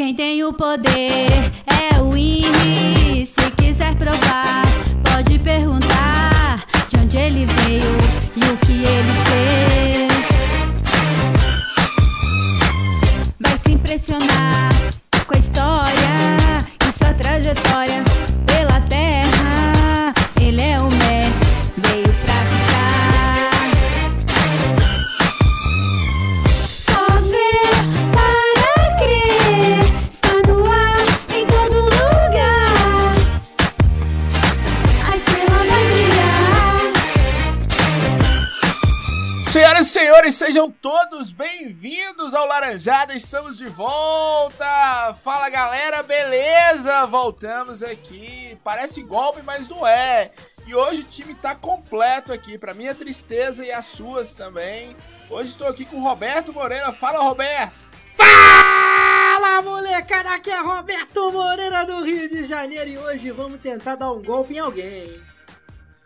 Quem tem o poder é o Henry. Se quiser provar, pode perguntar de onde ele veio e o que ele fez. Vai se impressionar com a história e sua trajetória sejam todos bem-vindos ao Laranjada, estamos de volta! Fala galera, beleza? Voltamos aqui, parece golpe, mas não é. E hoje o time tá completo aqui, pra minha tristeza e as suas também. Hoje estou aqui com o Roberto Moreira, fala Roberto! Fala molecada, aqui é Roberto Moreira do Rio de Janeiro e hoje vamos tentar dar um golpe em alguém.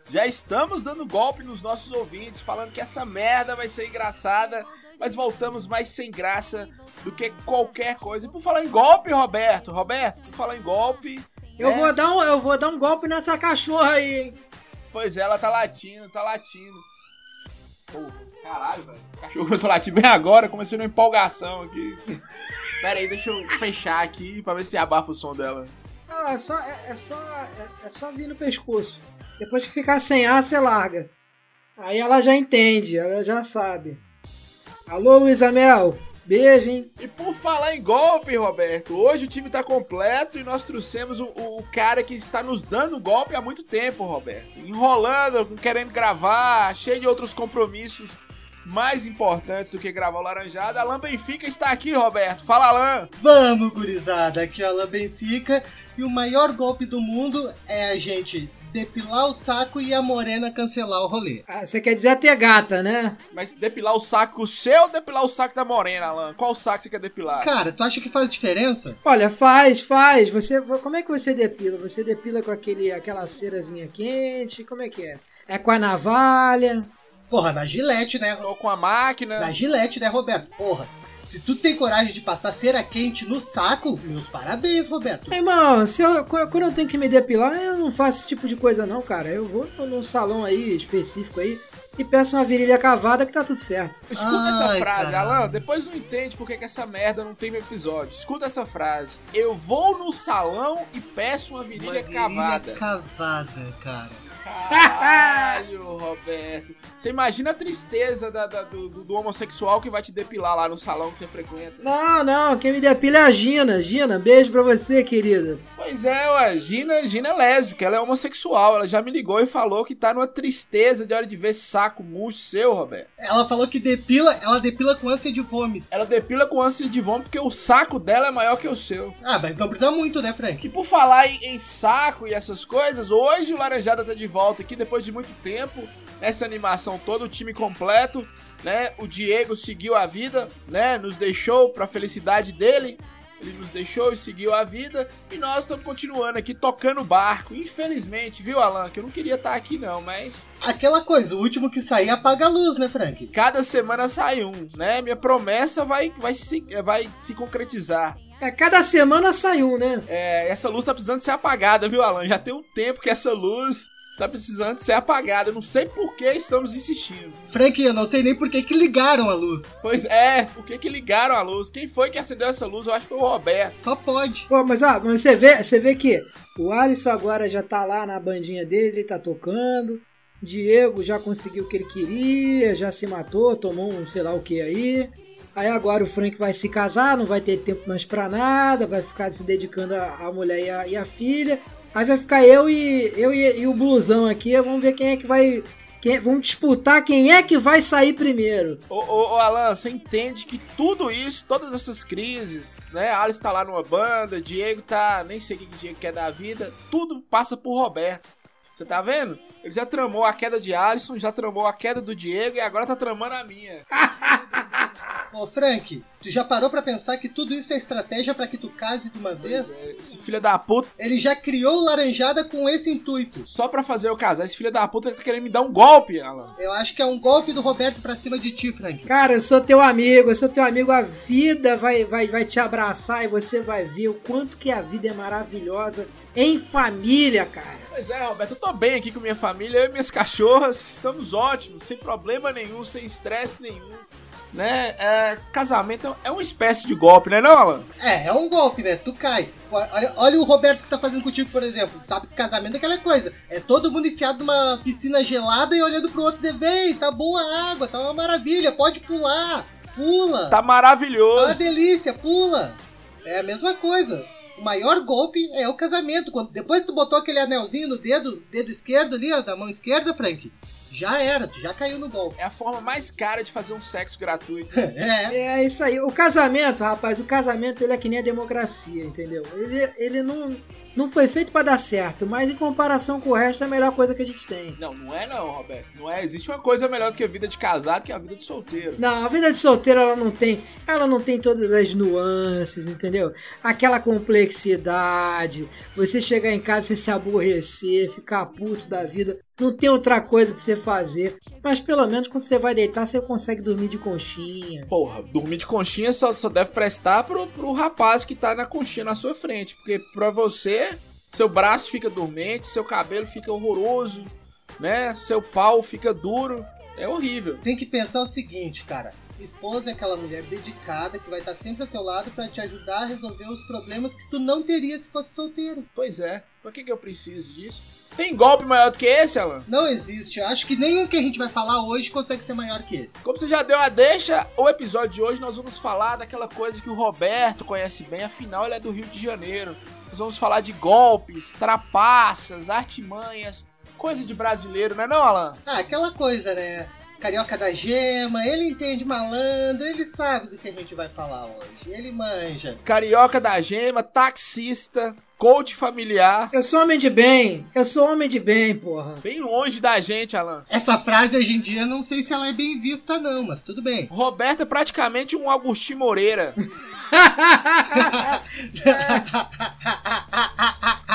Já estamos dando golpe nos nossos ouvintes, falando que essa merda vai ser engraçada, mas voltamos mais sem graça do que qualquer coisa. E por falar em golpe, Roberto, Roberto, por falar em golpe. Eu, né? vou dar um, eu vou dar um golpe nessa cachorra aí, hein? Pois é, ela tá latindo, tá latindo. Pô, caralho, velho. O cachorro começou a latir bem agora, comecei numa empolgação aqui. Pera aí, deixa eu fechar aqui pra ver se abafa o som dela. Ah, é só, é, é só, é, é só vir no pescoço. Depois que ficar sem ar, você larga. Aí ela já entende, ela já sabe. Alô, Luísa Mel. Beijo, hein? E por falar em golpe, Roberto, hoje o time tá completo e nós trouxemos o, o cara que está nos dando golpe há muito tempo, Roberto. Enrolando, querendo gravar, cheio de outros compromissos mais importantes do que gravar o Laranjada. Alan Benfica está aqui, Roberto. Fala, Alan! Vamos, gurizada, aqui é a Alan Benfica e o maior golpe do mundo é a gente depilar o saco e a morena cancelar o rolê. Ah, você quer dizer ter gata, né? Mas depilar o saco seu ou depilar o saco da Morena, Alan? Qual saco você quer depilar? Cara, tu acha que faz diferença? Olha, faz, faz. Você, como é que você depila? Você depila com aquele, aquela cerazinha quente? Como é que é? É com a navalha? Porra, na gilete, né? Tô com a máquina. Na gilete, né, Roberto? Porra, se tu tem coragem de passar cera quente no saco, meus parabéns, Roberto. Meu Irmão, se eu, quando eu tenho que me depilar, eu não faço esse tipo de coisa não, cara. Eu vou num salão aí, específico aí, e peço uma virilha cavada que tá tudo certo. Escuta essa Ai, frase, caralho. Alan. Depois não entende por que essa merda não tem no episódio. Escuta essa frase. Eu vou no salão e peço uma virilha, Uma virilha cavada. cavada, cara. Caralho, Roberto. Você imagina a tristeza da- da- do, do- do homossexual que vai te depilar lá no salão que você frequenta. Não, não, quem me depila é a Gina. Gina, beijo pra você, querida. Pois é, ué, Gina, Gina é lésbica, ela é homossexual. Ela já me ligou e falou que tá numa tristeza de hora de ver saco murcho seu, Roberto. Ela falou que depila, ela depila com ânsia de vômito. Ela depila com ânsia de vômito porque o saco dela é maior que o seu. Ah, mas não precisa muito, né, Frank? E por falar em, em saco e essas coisas, hoje o Laranjada tá de volta aqui depois de muito tempo. Essa animação toda, o time completo, né? O Diego seguiu a vida, né? Nos deixou pra felicidade dele. Ele nos deixou e seguiu a vida. E nós estamos continuando aqui tocando o barco. Infelizmente, viu, Alan? Que eu não queria estar aqui, não, mas Aquela coisa, o último que sair apaga a luz, né, Frank? cada semana sai um, né? Minha promessa vai, vai, se, vai se concretizar. É, cada semana sai um, né? É, essa luz tá precisando ser apagada, viu, Alan? Já tem um tempo que essa luz tá precisando ser apagada. Eu não sei por que estamos insistindo. Frank, eu não sei nem por que que ligaram a luz. Pois é, por que que ligaram a luz? Quem foi que acendeu essa luz? Eu acho que foi o Roberto. Só pode. Pô, mas, ó, mas você vê, você vê que o Alisson agora já tá lá na bandinha dele, ele tá tocando. Diego já conseguiu o que ele queria, já se matou, tomou um sei lá o que aí. Aí agora o Frank vai se casar, não vai ter tempo mais pra nada, vai ficar se dedicando à à mulher e à, e à filha. Aí vai ficar eu e eu e, e o blusão aqui, vamos ver quem é que vai. Quem, vamos disputar quem é que vai sair primeiro. Ô, ô, ô, Alan, você entende que tudo isso, todas essas crises, né? Alice tá lá numa banda, Diego tá. Nem sei o que que Diego quer da vida. Tudo passa por Roberto. Você tá vendo? Ele já tramou a queda de Alisson, já tramou a queda do Diego e agora tá tramando a minha. Ô, Frank, tu já parou pra pensar que tudo isso é estratégia pra que tu case de uma vez? É, Esse filho da puta, Ele já criou o Laranjada com esse intuito. só pra fazer eu casar, esse filho da puta tá querendo me dar um golpe, Alan. Eu acho que é um golpe do Roberto pra cima de ti, Frank. Cara, eu sou teu amigo, eu sou teu amigo. A vida vai, vai, vai te abraçar e você vai ver o quanto que a vida é maravilhosa em família, cara. Pois é, Roberto, eu tô bem aqui com minha família, eu e minhas cachorras, estamos ótimos, sem problema nenhum, sem estresse nenhum. Né? É, casamento é uma espécie de golpe, né, não, Alan? É, é um golpe, né? Tu cai. Olha, olha o Roberto que tá fazendo contigo, por exemplo. Sabe que casamento é aquela coisa. É todo mundo enfiado numa piscina gelada e olhando pro outro e dizer, vem, tá boa a água, tá uma maravilha, pode pular. Pula. Tá Tá uma maravilhoso. delícia, pula. É a mesma coisa. O maior golpe é o casamento. Quando, depois que tu botou aquele anelzinho no dedo, dedo esquerdo ali, ó, da mão esquerda, Frank, já era, tu já caiu no golpe. É a forma mais cara de fazer um sexo gratuito. É. É isso aí. O casamento, rapaz, o casamento ele é que nem a democracia, entendeu? Ele, ele não, não foi feito pra dar certo, mas em comparação com o resto é a melhor coisa que a gente tem. Não, não é não, Roberto. Não é. Existe uma coisa melhor do que a vida de casado, que é a vida de solteiro. Não, a vida de solteiro ela não tem, ela não tem todas as nuances, entendeu? Aquela complexidade, você chegar em casa você se aborrecer, ficar puto da vida, não tem outra coisa pra você fazer. Mas pelo menos quando você vai deitar você consegue dormir de conchinha. Porra, dormir de conchinha só, só deve prestar pro, pro rapaz que tá na conchinha na sua frente. Porque pra você, seu braço fica dormente, seu cabelo fica horroroso, né? Seu pau fica duro. É horrível. Tem que pensar o seguinte, cara. Esposa é aquela mulher dedicada que vai estar sempre ao teu lado pra te ajudar a resolver os problemas que tu não teria se fosse solteiro. Pois é. Por que, que eu preciso disso? Tem golpe maior do que esse, Alan? Não existe. Eu acho que nenhum que a gente vai falar hoje consegue ser maior que esse. Como você já deu a deixa, o episódio de hoje nós vamos falar daquela coisa que o Roberto conhece bem, afinal ele é do Rio de Janeiro. Nós vamos falar de golpes, trapaças, artimanhas, coisa de brasileiro, não é não, Alan? Ah, aquela coisa, né? Carioca da gema, ele entende malandro, ele sabe do que a gente vai falar hoje. Ele manja. Carioca da gema, taxista, coach familiar. Eu sou homem de bem, eu sou homem de bem, porra. Bem longe da gente, Alan. Essa frase hoje em dia não sei se ela é bem vista, não, mas tudo bem. Roberto é praticamente um Agostinho Moreira.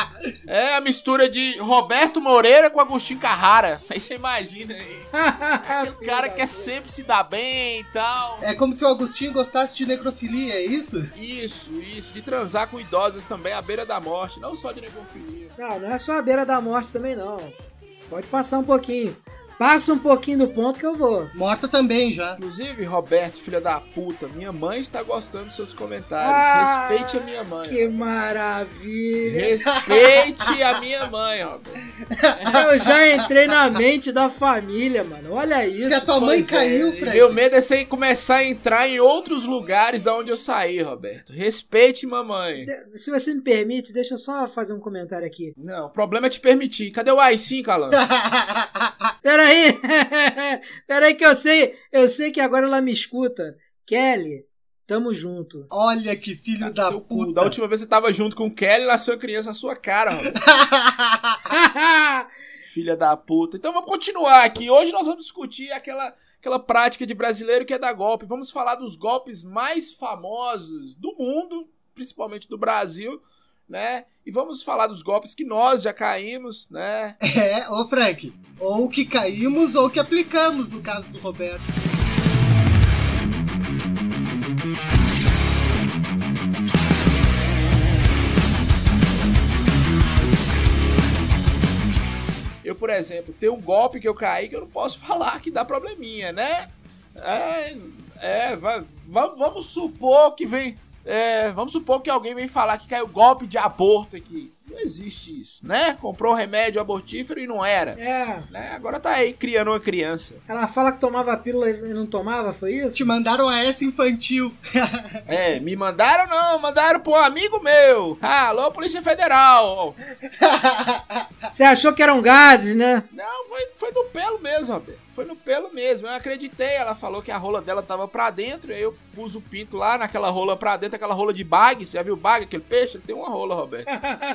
É a mistura de Roberto Moreira com Agostinho Carrara. Aí você imagina aí. O cara quer sempre se dar bem e tal. É como se o Agostinho gostasse de necrofilia, é isso? Isso, isso. De transar com idosas também à beira da morte. Não só de necrofilia. Não, não é só a beira da morte também não. Pode passar um pouquinho. Passa um pouquinho do ponto que eu vou. Morta também já. Inclusive, Roberto, filha da puta, minha mãe está gostando dos seus comentários. Ah, Respeite a minha mãe. Que maravilha! Respeite a minha mãe, Roberto. Eu já entrei na mente da família, mano. Olha isso. Se a tua mãe Pois é, caiu, e Frank. Meu medo é você começar a entrar em outros lugares da onde eu saí, Roberto. Respeite mamãe. Se você me permite, deixa eu só fazer um comentário aqui. Não, o problema é te permitir. Cadê o AI5, Alan? Peraí! Peraí que eu sei, eu sei que agora ela me escuta. Kelly, tamo junto. Olha que filho da Seu cu. puta. Da última vez você tava junto com o Kelly, nasceu a criança na sua cara. Filha da puta. Então vamos continuar aqui. Hoje nós vamos discutir aquela, aquela prática de brasileiro que é dar golpe. Vamos falar dos golpes mais famosos do mundo, principalmente do Brasil, né? E vamos falar dos golpes que nós já caímos, né? É, ô Frank, ou que caímos ou que aplicamos no caso do Roberto. Eu, por exemplo, tem um golpe que eu caí que eu não posso falar que dá probleminha, né? É, é va- va- vamos supor que vem. É, vamos supor que alguém vem falar que caiu golpe de aborto aqui. Não existe isso, né? Comprou um remédio abortífero e não era. É, Né? Agora tá aí criando uma criança. ela fala que tomava pílula e não tomava, foi isso? Te mandaram a essa infantil. É, me mandaram não, mandaram pra um amigo meu. Ah, alô, Polícia Federal. Você achou que eram gases, né? Não, foi, foi no pelo mesmo, Roberto. Foi no pelo mesmo. Eu acreditei. Ela falou que a rola dela tava pra dentro. Aí eu pus o pinto lá naquela rola pra dentro, aquela rola de bag. Você já viu bag, aquele peixe? Ele tem uma rola, Roberto.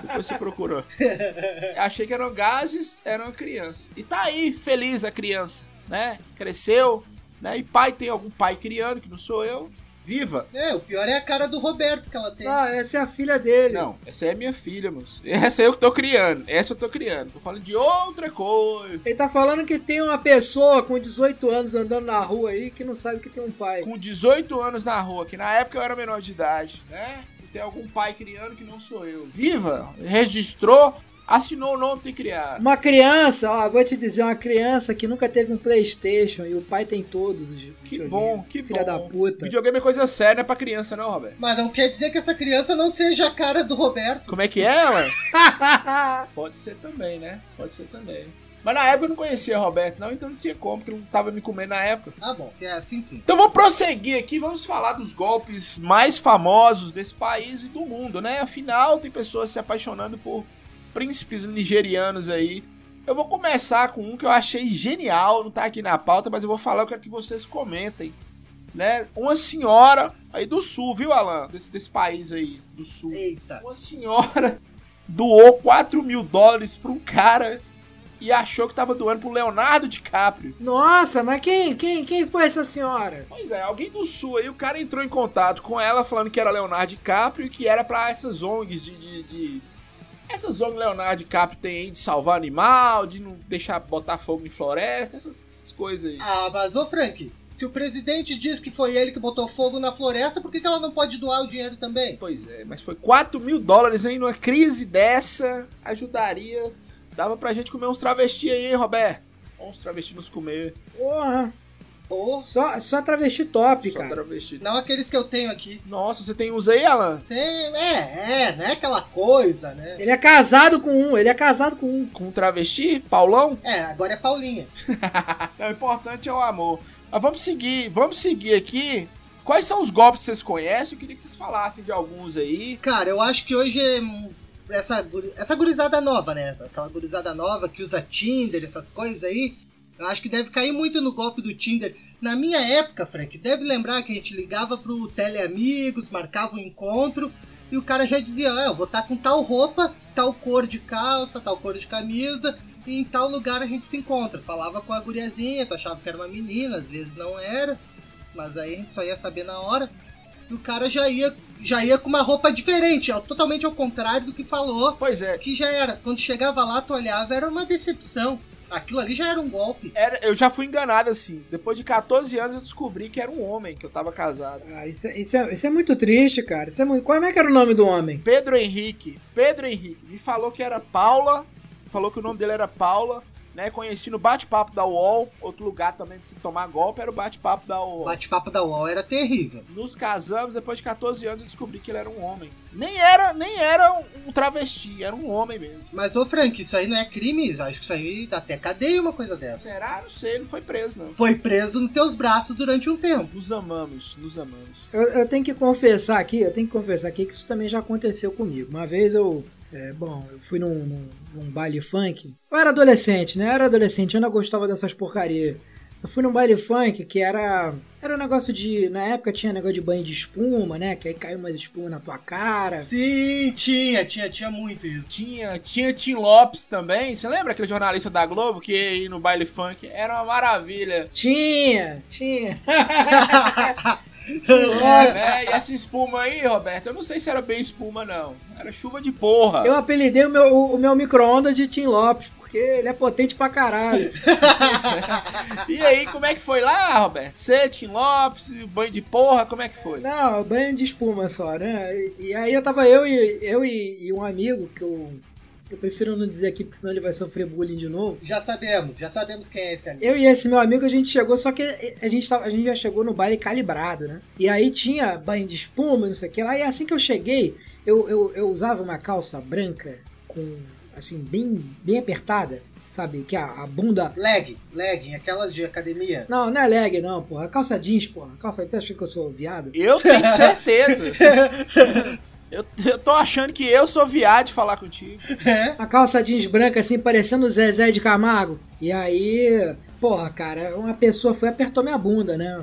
Depois você procurou. Achei que eram gases, era uma criança. E tá aí, feliz a criança, né? Cresceu, né? E pai tem algum pai criando, que não sou eu. Viva! É, o pior é a cara do Roberto que ela tem. Não, essa é a filha dele. Não, essa é minha filha, moço. Essa é eu que tô criando. Essa eu tô criando. Tô falando de outra coisa. Ele tá falando que tem uma pessoa com 18 anos andando na rua aí que não sabe que tem um pai. Com 18 anos na rua, que na época eu era menor de idade, né? E tem algum pai criando que não sou eu. Viva! Registrou, assinou o nome tem criado. Uma criança, ó, vou te dizer, uma criança que nunca teve um Playstation e o pai tem todos os Que bom, que Filha bom. da puta. Videogame é coisa séria, não é pra criança, não, Roberto. Mas não quer dizer que essa criança não seja a cara do Roberto. Como é que é, ela? Pode ser também, né? Pode ser também. Mas na época eu não conhecia Roberto, não, então não tinha como, porque não tava me comendo na época. Ah, bom. Se é assim, sim. Então vamos prosseguir aqui, vamos falar dos golpes mais famosos desse país e do mundo, né? Afinal, tem pessoas se apaixonando por príncipes nigerianos aí. Eu vou começar com um que eu achei genial, não tá aqui na pauta, mas eu vou falar, eu quero que vocês comentem. Né? Uma senhora aí do sul, viu, Alan? Desse, desse país aí, do sul. Eita. Uma senhora doou 4 mil dólares pra um cara e achou que tava doando pro Leonardo DiCaprio. Nossa, mas quem, quem, quem foi essa senhora? Pois é, alguém do sul aí, o cara entrou em contato com ela falando que era Leonardo DiCaprio e que era pra essas ONGs de. de, de- Essas ONGs Leonardo DiCaprio tem aí de salvar animal, de não deixar botar fogo em floresta, essas, essas coisas aí. Ah, mas ô Frank, se o presidente diz que foi ele que botou fogo na floresta, por que, que ela não pode doar o dinheiro também? Pois é, mas foi 4 mil dólares aí numa crise dessa, ajudaria. Dava pra gente comer uns travesti aí, hein, Roberto? Uns travesti nos comer. Porra, Ou só, só travesti top, Só cara. travesti. não aqueles que eu tenho aqui. Nossa, você tem uns aí, Alan? Tem, é, é, não é aquela coisa, né? Ele é casado com um, ele é casado com um. Com travesti? Paulão? É, agora é Paulinha. Não, o importante é o amor. Mas vamos seguir, vamos seguir aqui. Quais são os golpes que vocês conhecem? Eu queria que vocês falassem de alguns aí. Cara, eu acho que hoje é essa, essa gurizada nova, né? Aquela gurizada nova que usa Tinder, essas coisas aí. Eu acho que deve cair muito no golpe do Tinder. Na minha época, Frank, deve lembrar que a gente ligava pro Teleamigos, marcava um encontro e o cara já dizia: ah, eu vou estar com tal roupa, tal cor de calça, tal cor de camisa e em tal lugar a gente se encontra. Falava com a guriazinha, tu achava que era uma menina, às vezes não era, mas aí a gente só ia saber na hora. E o cara já ia, já ia com uma roupa diferente, totalmente ao contrário do que falou. Pois é, Que já era. Quando chegava lá, tu olhava, era uma decepção. Aquilo ali já era um golpe. era, eu já fui enganado assim. Depois de 14 anos eu descobri que era um homem, que eu tava casado. Ah, isso, é, isso, é, isso é muito triste, cara. Isso é muito... Como é que era o nome do homem? Pedro Henrique. Pedro Henrique. Me falou que era Paula. Falou que o nome dele era Paula. Né, conheci no bate-papo da UOL. Outro lugar também pra você tomar golpe era o bate-papo da UOL. bate-papo da UOL era terrível. Nos casamos, depois de 14 anos eu descobri que ele era um homem. Nem era, nem era um, travesti, era um homem mesmo. Mas, ô Frank, isso aí não é crime? Acho que isso aí dá até cadeia uma coisa dessa. Será? Não sei, ele não foi preso, não. Foi preso nos teus braços durante um tempo. Nos amamos, nos amamos. Eu, eu tenho que confessar aqui, eu tenho que confessar aqui que isso também já aconteceu comigo. Uma vez eu, é, bom, eu fui num, num, num baile funk. Eu era adolescente, né? Eu era adolescente, eu não gostava dessas porcarias. Eu fui num baile funk que era. Era um negócio de. Na época tinha negócio de banho de espuma, né? Que aí caiu umas espuma na tua cara. Sim, tinha, tinha, tinha muito isso. Tinha, tinha Tim Lopes também. Você lembra aquele jornalista da Globo que ia ir no baile funk? Era uma maravilha. Tinha, tinha. né? E essa espuma aí, Roberto, eu não sei se era bem espuma, não. Era chuva de porra. Eu apelidei o meu, o meu micro-ondas de Tim Lopes, porque ele é potente pra caralho. E aí, como é que foi lá, Roberto? Você, Tim Lopes, banho de porra, como é que foi? Não, banho de espuma só, né? E, e aí eu tava eu e eu e, e um amigo que eu. Eu prefiro não dizer aqui, porque senão ele vai sofrer bullying de novo. Já sabemos, já sabemos quem é esse amigo. Eu e esse meu amigo, a gente chegou, só que a gente, tava, a gente já chegou no baile calibrado, né? E aí tinha banho de espuma, não sei o que lá. E assim que eu cheguei, eu, eu, eu usava uma calça branca com, assim, bem, bem apertada, sabe? Que a, a bunda. Leg, legging, aquelas de academia. Não, não é leg, não, porra. Calça jeans, porra. Calça. Tu acha que eu sou viado? Eu tenho certeza. eu, eu tô achando que eu sou viado de falar contigo. É. Uma calça jeans branca, assim, parecendo o Zezé de Camargo. E aí, porra, cara, uma pessoa foi e apertou minha bunda, né?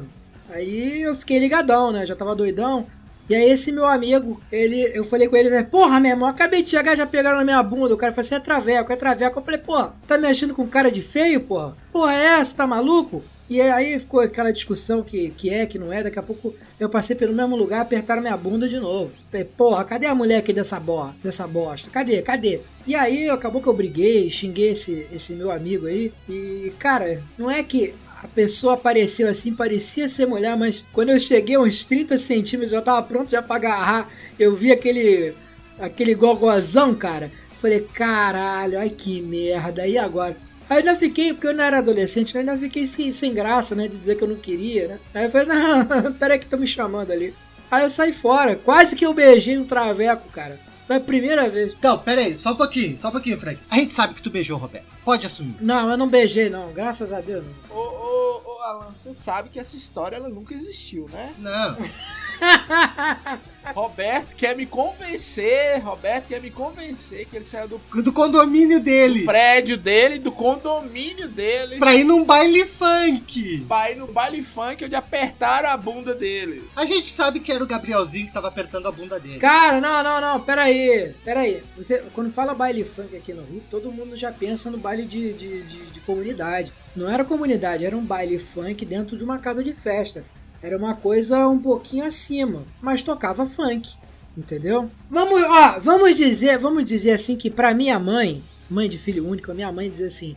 Aí eu fiquei ligadão, né? Já tava doidão. E aí esse meu amigo, ele, eu falei com ele, né? Porra, meu irmão, acabei de chegar, já pegaram na minha bunda. O cara falou assim, é traveco, é traveco. Eu falei, pô, tá me achando com cara de feio, porra? Porra é essa, tá maluco? E aí ficou aquela discussão que, que é, que não é. Daqui a pouco eu passei pelo mesmo lugar, apertaram minha bunda de novo. Porra, cadê a mulher aqui dessa, bo dessa bosta? Cadê? Cadê? E aí acabou que eu briguei, xinguei esse, esse meu amigo aí. E, cara, não é que a pessoa apareceu assim, parecia ser mulher, mas quando eu cheguei uns 30 centímetros, já tava pronto já pra agarrar. Eu vi aquele aquele gogozão, cara. Falei, caralho, ai que merda, e agora? Aí ainda fiquei, porque eu não era adolescente, né? ainda fiquei sem, sem, graça, né? De dizer que eu não queria, né? Aí eu falei, não, peraí que estão me chamando ali. Aí eu saí fora, quase que eu beijei um traveco, cara. Foi a primeira vez. Então, peraí, só um pouquinho, só um pouquinho, Frank. A gente sabe que tu beijou, Roberto. Pode assumir. Não, eu não beijei, não. Graças a Deus. Não. Ô, ô, ô, Alan, você sabe que essa história ela nunca existiu, né? Não. Roberto quer me convencer, Roberto quer me convencer que ele saiu do, do condomínio dele. Do prédio dele, do condomínio dele. Pra ir num baile funk. Pra ir num baile funk onde apertaram a bunda dele. A gente sabe que era o Gabrielzinho que tava apertando a bunda dele. Cara, não, não, não, peraí. Peraí. Você, quando fala baile funk aqui no Rio, todo mundo já pensa no baile de, de, de, de comunidade. Não era comunidade, era um baile funk dentro de uma casa de festa. Era uma coisa um pouquinho acima, mas tocava funk, entendeu? Vamos, ó, vamos dizer, vamos dizer assim que para minha mãe, mãe de filho único, a minha mãe diz assim: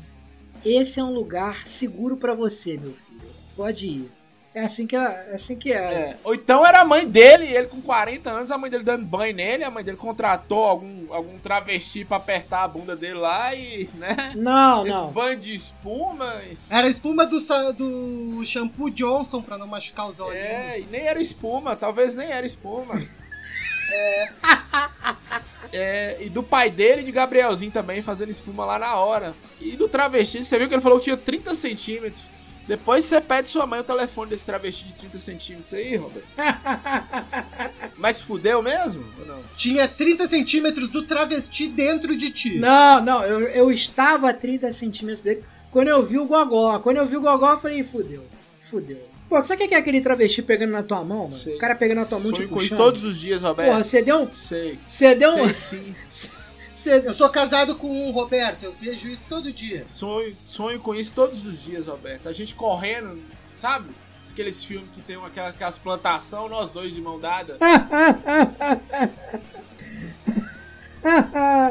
"Esse é um lugar seguro para você, meu filho. Pode ir. É assim que, é, é assim que era. É. Ou então era a mãe dele, ele com 40 anos, a mãe dele dando banho nele, a mãe dele contratou algum, algum travesti pra apertar a bunda dele lá e, né? Não, Esse não. banho de espuma. E... Era espuma do, do shampoo Johnson pra não machucar os olhos. É, e nem era espuma, talvez nem era espuma. é. É, e do pai dele e de Gabrielzinho também fazendo espuma lá na hora. E do travesti, você viu que ele falou que tinha 30 centímetros. Depois você pede sua mãe o telefone desse travesti de 30 centímetros aí, Robert. Mas fudeu mesmo? Ou não? Tinha 30 centímetros do travesti dentro de ti. Não, não, eu, eu estava a 30 centímetros dele quando eu vi o Gogó. Quando eu vi o Gogó, eu falei, fudeu, fudeu. Pô, sabe o que é aquele travesti pegando na tua mão, mano? Sei. O cara pegando na tua mão, Sonho tipo, com isso todos os dias, Roberto. Porra, você deu um... Sei. Você deu um... Sei sim. Eu sou casado com um Roberto, eu vejo isso todo dia. Sonho, sonho com isso todos os dias, Roberto. A gente correndo, sabe? Aqueles filmes que tem aquela, aquelas plantação, nós dois de mão dada.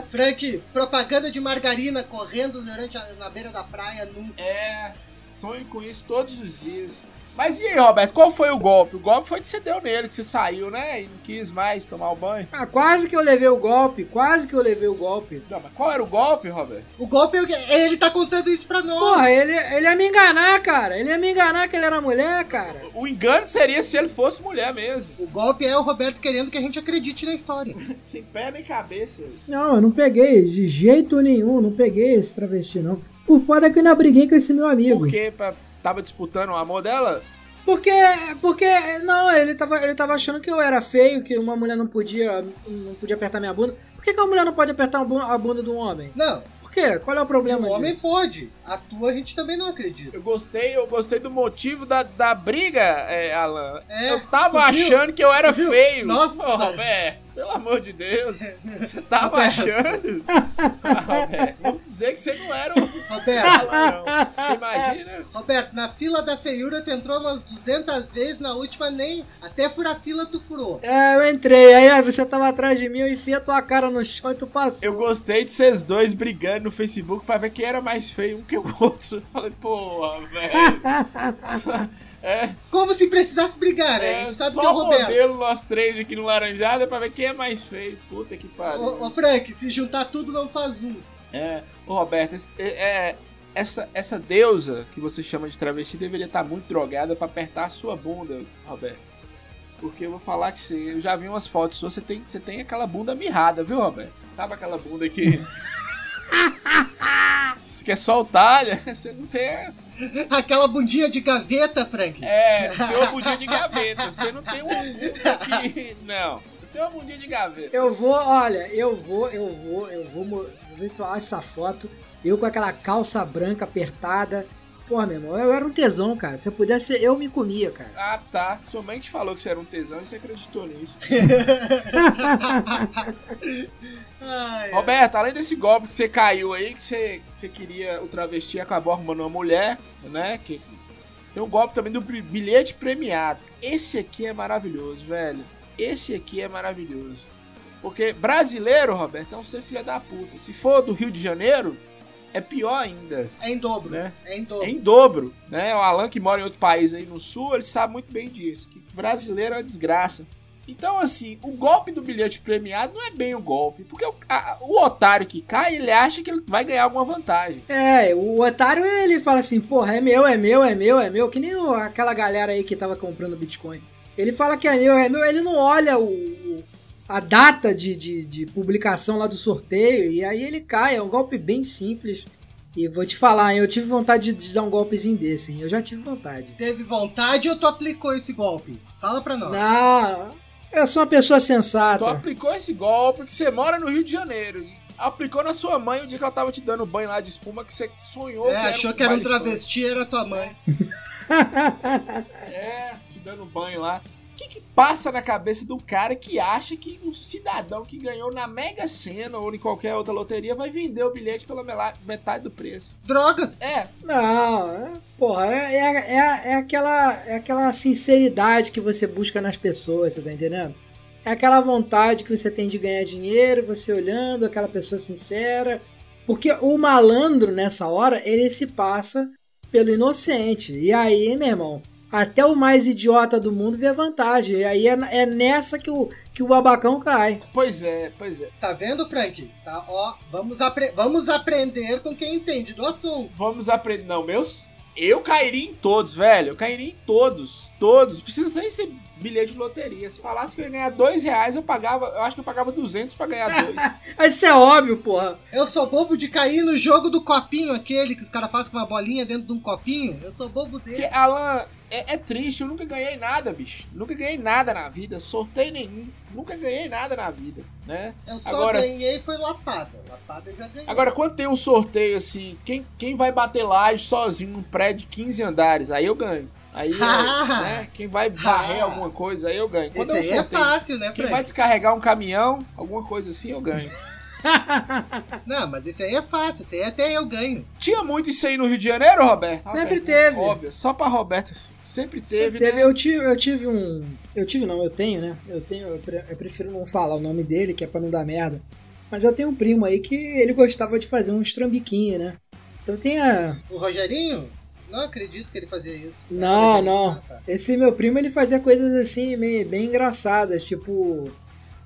Frank, propaganda de margarina correndo durante a, na beira da praia nunca. É, sonho com isso todos os dias. Mas e aí, Roberto, qual foi o golpe? O golpe foi que você deu nele, que você saiu, né? E não quis mais tomar o banho. Ah, quase que eu levei o golpe, quase que eu levei o golpe. Não, mas qual era o golpe, Roberto? O golpe, ele tá contando isso pra nós. Porra, ele, ele ia me enganar, cara. Ele ia me enganar que ele era mulher, cara. O engano seria se ele fosse mulher mesmo. O golpe é o Roberto querendo que a gente acredite na história. Sem pé nem cabeça. Não, eu não peguei, de jeito nenhum, não peguei esse travesti, não. O foda é que eu ainda briguei com esse meu amigo. Por quê? Pra tava disputando o amor dela? Porque, porque, não, ele tava, ele tava achando que eu era feio, que uma mulher não podia, não podia apertar minha bunda. Por que, que a mulher não pode apertar a bunda de um homem? Não. Por quê? Qual é o problema O homem disso? pode. A tua a gente também não acredita. Eu gostei, eu gostei do motivo da, da briga, é, Alan. É, eu tava achando que eu era feio. Nossa. Pô, Roberto, pelo amor de Deus. Você tava Roberto. achando? Ah, Roberto, vamos dizer que você não era o Roberto, não. Imagina? Roberto, na fila da feiura tu entrou umas 200 vezes, na última nem. Até furar fila tu furou. É, eu entrei, aí você tava atrás de mim, eu enfiei a tua cara no chão e tu passou. Eu gostei de vocês dois brigando no Facebook pra ver quem era mais feio um que o outro. Eu falei, porra, velho. É, Como se precisasse brigar, né? A é gente sabe só que é o Roberto. modelo nós três aqui no Laranjada pra ver quem é mais feio. Puta que pariu. Ô, ô, Frank, se juntar tudo não faz um. É, ô Roberto, é, é, essa, essa deusa que você chama de travesti deveria estar muito drogada pra apertar a sua bunda, Roberto. Porque eu vou falar que você, eu já vi umas fotos suas, você tem, você tem aquela bunda mirrada, viu, Roberto? Sabe aquela bunda que. Você quer soltar, olha, você não tem. Aquela bundinha de gaveta, Frank. É, você tem uma bundinha de gaveta, você não tem uma bunda que. Não, você tem uma bundinha de gaveta. Eu vou, olha, eu vou, eu vou, eu vou, vou ver se eu acho essa foto. Eu com aquela calça branca apertada. Porra, meu irmão, eu era um tesão, cara. Se eu pudesse, eu me comia, cara. Ah, tá. Sua mãe te falou que você era um tesão e você acreditou nisso. Ai. Roberto, além desse golpe que você caiu aí, que você, que você queria o travesti e acabou arrumando uma mulher, né? Que Tem um golpe também do bilhete premiado. Esse aqui é maravilhoso, velho. Esse aqui é maravilhoso. Porque brasileiro, Roberto, é um ser filha da puta. Se for do Rio de Janeiro, é pior ainda. É em dobro, né? É em dobro. É em dobro, né? O Alan que mora em outro país aí no sul, ele sabe muito bem disso. Que brasileiro é uma desgraça. Então, assim, o golpe do bilhete premiado não é bem o golpe, porque o, a, o otário que cai, ele acha que ele vai ganhar alguma vantagem. É, o otário, ele fala assim, porra, é meu, é meu, é meu, é meu, que nem aquela galera aí que tava comprando Bitcoin. Ele fala que é meu, é meu, ele não olha o, a data de, de, de publicação lá do sorteio, e aí ele cai, é um golpe bem simples. E vou te falar, hein, eu tive vontade de, de dar um golpezinho desse, hein? eu já tive vontade. Teve vontade ou tu aplicou esse golpe? Fala pra nós. Não, eu sou uma pessoa sensata. Tu aplicou esse golpe que você mora no Rio de Janeiro. Aplicou na sua mãe o dia que ela tava te dando banho lá de espuma que você sonhou. É, que achou um que era um travesti, era tua mãe. É, te dando banho lá. O que, que passa na cabeça do cara que acha que um cidadão que ganhou na Mega Sena ou em qualquer outra loteria vai vender o bilhete pela metade do preço? Drogas. É, Não, é, porra, é, é, é, é aquela, é aquela sinceridade que você busca nas pessoas, você tá entendendo? É aquela vontade que você tem de ganhar dinheiro, você olhando, aquela pessoa sincera. Porque o malandro, nessa hora, ele se passa pelo inocente. E aí, meu irmão, até o mais idiota do mundo vê vantagem. E aí é, é nessa que o, que o babacão cai. pois é, pois é. Tá vendo, Frank? Tá, ó, vamos, apre vamos aprender com quem entende do assunto. Vamos aprender. Não, meus. Eu cairia em todos, velho. Eu cairia em todos. Todos. Precisa nem ser bilhete de loteria. Se falasse que eu ia ganhar dois reais, eu pagava. Eu acho que eu pagava 200 pra ganhar dois. Mas isso é óbvio, porra. Eu sou bobo de cair no jogo do copinho, aquele que os caras fazem com uma bolinha dentro de um copinho. Eu sou bobo Porque, desse. Alan, é, é triste. Eu nunca ganhei nada, bicho. Nunca ganhei nada na vida. Sorteio nenhum. Nunca ganhei nada na vida, né? Eu só Agora- ganhei foi lapada. Lapada eu já ganhei. Agora, quando tem um sorteio assim, quem, quem vai bater laje sozinho num prédio de 15 andares, aí eu ganho. Aí, né, quem vai varrer Ah! alguma coisa, aí eu ganho. Quando Esse é aí é sorteio, fácil, né, quem vai descarregar um caminhão, alguma coisa assim, eu ganho. Não, mas esse aí é fácil. Esse aí até eu ganho. Tinha muito isso aí no Rio de Janeiro, Roberto? Sempre Roberto, teve. Óbvio, só pra Roberto. Sempre teve. Sempre teve. né? Eu, tive, eu tive um. Eu tive não, eu tenho, né? Eu tenho. Eu, pre- eu prefiro não falar o nome dele, que é pra não dar merda. Mas eu tenho um primo aí que ele gostava de fazer uns trambiquinhos, né? Então tem a. O Rogerinho? Não acredito que ele fazia isso. Não, não. Ah, tá. Esse meu primo ele fazia coisas assim, meio, bem engraçadas, tipo.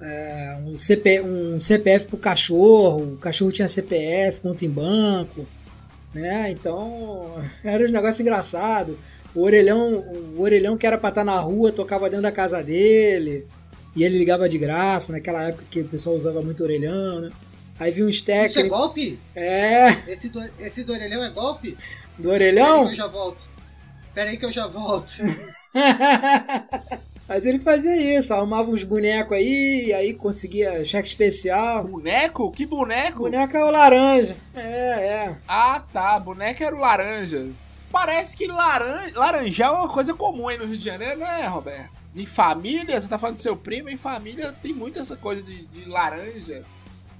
É, um, CP, um CPF pro cachorro, o cachorro tinha CPF, conta em banco, né? Então, era um negócio engraçado. O orelhão, o orelhão que era pra estar na rua tocava dentro da casa dele. E ele ligava de graça, naquela época que o pessoal usava muito orelhão, né? Aí vinha uns Isso é técnicos. golpe? É, Esse do, esse do orelhão é golpe? do Pera aí orelhão. que eu já volto. Pera aí que eu já volto. Mas ele fazia isso, arrumava uns bonecos aí, e aí conseguia cheque especial. Boneco? Que boneco? Boneco é o laranja. É, é. Ah, tá. Boneco era o laranja. Parece que laranja, laranjar é uma coisa comum aí no Rio de Janeiro, não é, Roberto? Em família, você tá falando do seu primo, em família tem muito essa coisa de, de laranja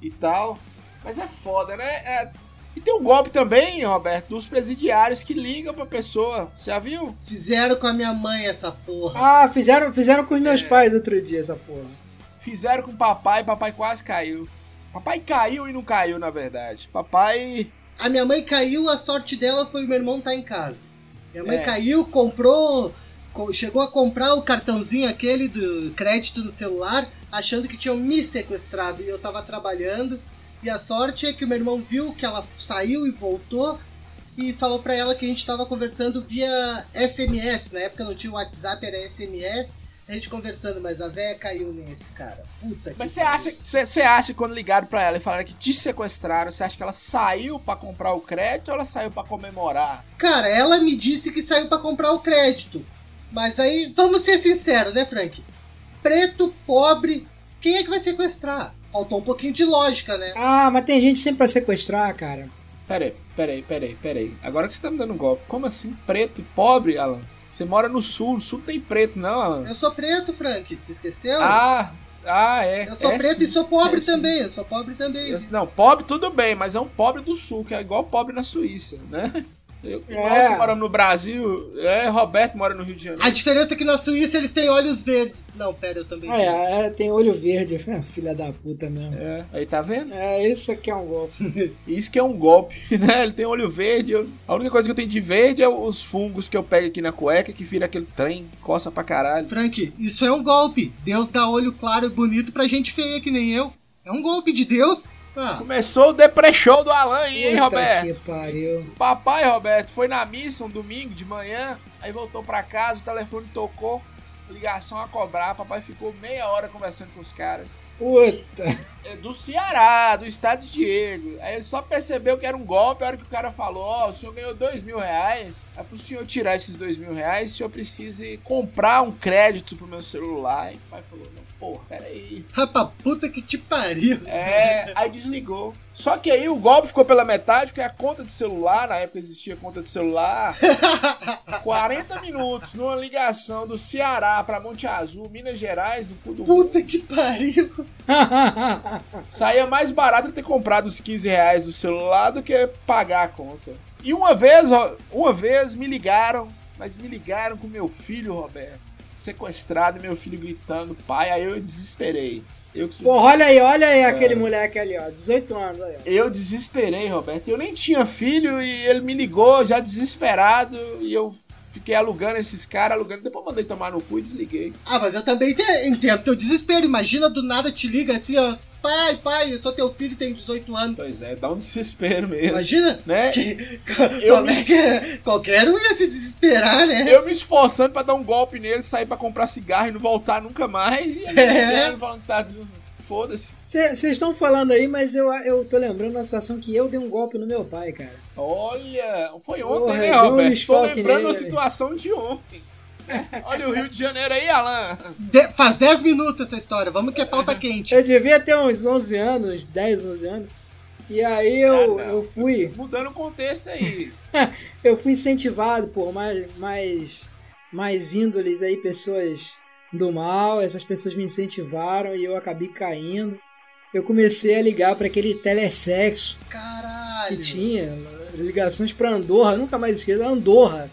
e tal. Mas é foda, né? É- E tem um golpe também, Roberto, dos presidiários que ligam pra pessoa. Você já viu? Fizeram com a minha mãe essa porra. Ah, fizeram, fizeram com os meus É. pais outro dia essa porra. Fizeram com o papai, papai quase caiu. Papai caiu e não caiu, na verdade. Papai. A minha mãe caiu, a sorte dela foi o meu irmão estar em casa. Minha mãe É. caiu, comprou, co- chegou a comprar o cartãozinho aquele do crédito no celular, achando que tinham me sequestrado e eu tava trabalhando. E a sorte é que o meu irmão viu que ela saiu e voltou e falou pra ela que a gente tava conversando via SMS. Na época não tinha WhatsApp, era SMS. A gente conversando, mas a véia caiu nesse, cara. Puta que Mas você acha, acha que quando ligaram pra ela e falaram que te sequestraram, você acha que ela saiu pra comprar o crédito ou ela saiu pra comemorar? Cara, ela me disse que saiu pra comprar o crédito. Mas aí, vamos ser sinceros, né, Frank? Preto, pobre, quem é que vai sequestrar? Faltou um pouquinho de lógica, né? Ah, mas tem gente sempre pra sequestrar, cara. Peraí, peraí, peraí, peraí. Agora que você tá me dando um golpe, como assim preto e pobre, Alan? Você mora no sul, no sul tem preto, não, Alan? Eu sou preto, Frank, tu esqueceu? Ah, ah, é. eu sou é preto sim, e sou pobre é sim. também, eu sou pobre também. Eu- Não, pobre tudo bem, mas é um pobre do sul, que é igual pobre na Suíça, né? Eu, É. Nós moramos no Brasil, é, Roberto mora no Rio de Janeiro. A diferença é que na Suíça eles têm olhos verdes. Não, pera, eu também. É, é, tem olho verde. Filha da puta mesmo. É, aí tá vendo? É, isso aqui é um golpe. Isso que é um golpe, né? Ele tem olho verde. eu- A única coisa que eu tenho de verde é os fungos que eu pego aqui na cueca, que vira aquele trem, coça pra caralho. Frank, isso é um golpe. Deus dá olho claro e bonito pra gente feia que nem eu. É um golpe de Deus? Ah, Começou o depresshow do Alan aí, hein, Puta Roberto? que pariu. Papai, Roberto, foi na missa um domingo de manhã, aí voltou pra casa, o telefone tocou, ligação a cobrar, papai ficou meia hora conversando com os caras. Puta. É do Ceará, do estado de Diego. Aí ele só percebeu que era um golpe a hora que o cara falou: Ó, o senhor ganhou dois mil reais. É pro senhor tirar esses dois mil reais, o senhor precisa comprar um crédito pro meu celular. E o pai falou: Não, porra, peraí. rapaz, puta que te pariu. É, aí desligou. Só que aí o golpe ficou pela metade, porque a conta de celular, na época existia conta de celular, 40 minutos numa ligação do Ceará pra Monte Azul, Minas Gerais, do mundo. Puta que pariu. Saía mais barato ter comprado os 15 reais do celular do que pagar a conta. E uma vez, uma vez me ligaram, mas me ligaram com meu filho, Roberto, sequestrado, e meu filho gritando, pai, aí eu desesperei. Eu, que- Porra, olha aí, olha aí aquele moleque ali, ó. 18 anos, aí, ó. eu desesperei, Roberto. Eu nem tinha filho e ele me ligou já desesperado e eu fiquei alugando esses caras, alugando, depois mandei tomar no cu e desliguei. Ah, mas eu também te- entendo teu desespero. Imagina do nada te liga assim, ó. Pai, pai, eu sou teu filho tem 18 anos. Pois é, dá um desespero mesmo. Imagina? Né? Que- Eu é me- que é? Qualquer um ia se desesperar, né? Eu me esforçando pra dar um golpe nele, sair pra comprar cigarro e não voltar nunca mais. E ele É. ligando, falando que tá. Foda-se. Vocês estão falando aí, mas eu, eu tô lembrando da situação que eu dei um golpe no meu pai, cara. Olha, foi ontem, Porra, né, um? Tô lembrando nele, a situação de ontem. Olha o Rio de Janeiro aí, Alan. De- faz 10 minutos essa história. Vamos que é pauta quente. Eu devia ter uns 11 anos, 10, 11 anos. E aí eu, Ah, eu fui Mudando o contexto aí. eu fui incentivado por mais, mais, mais índoles aí, pessoas do mal. Essas pessoas me incentivaram e eu acabei caindo. Eu comecei a ligar para aquele telesexo que Caralho. tinha ligações para Andorra, nunca mais esqueço, Andorra.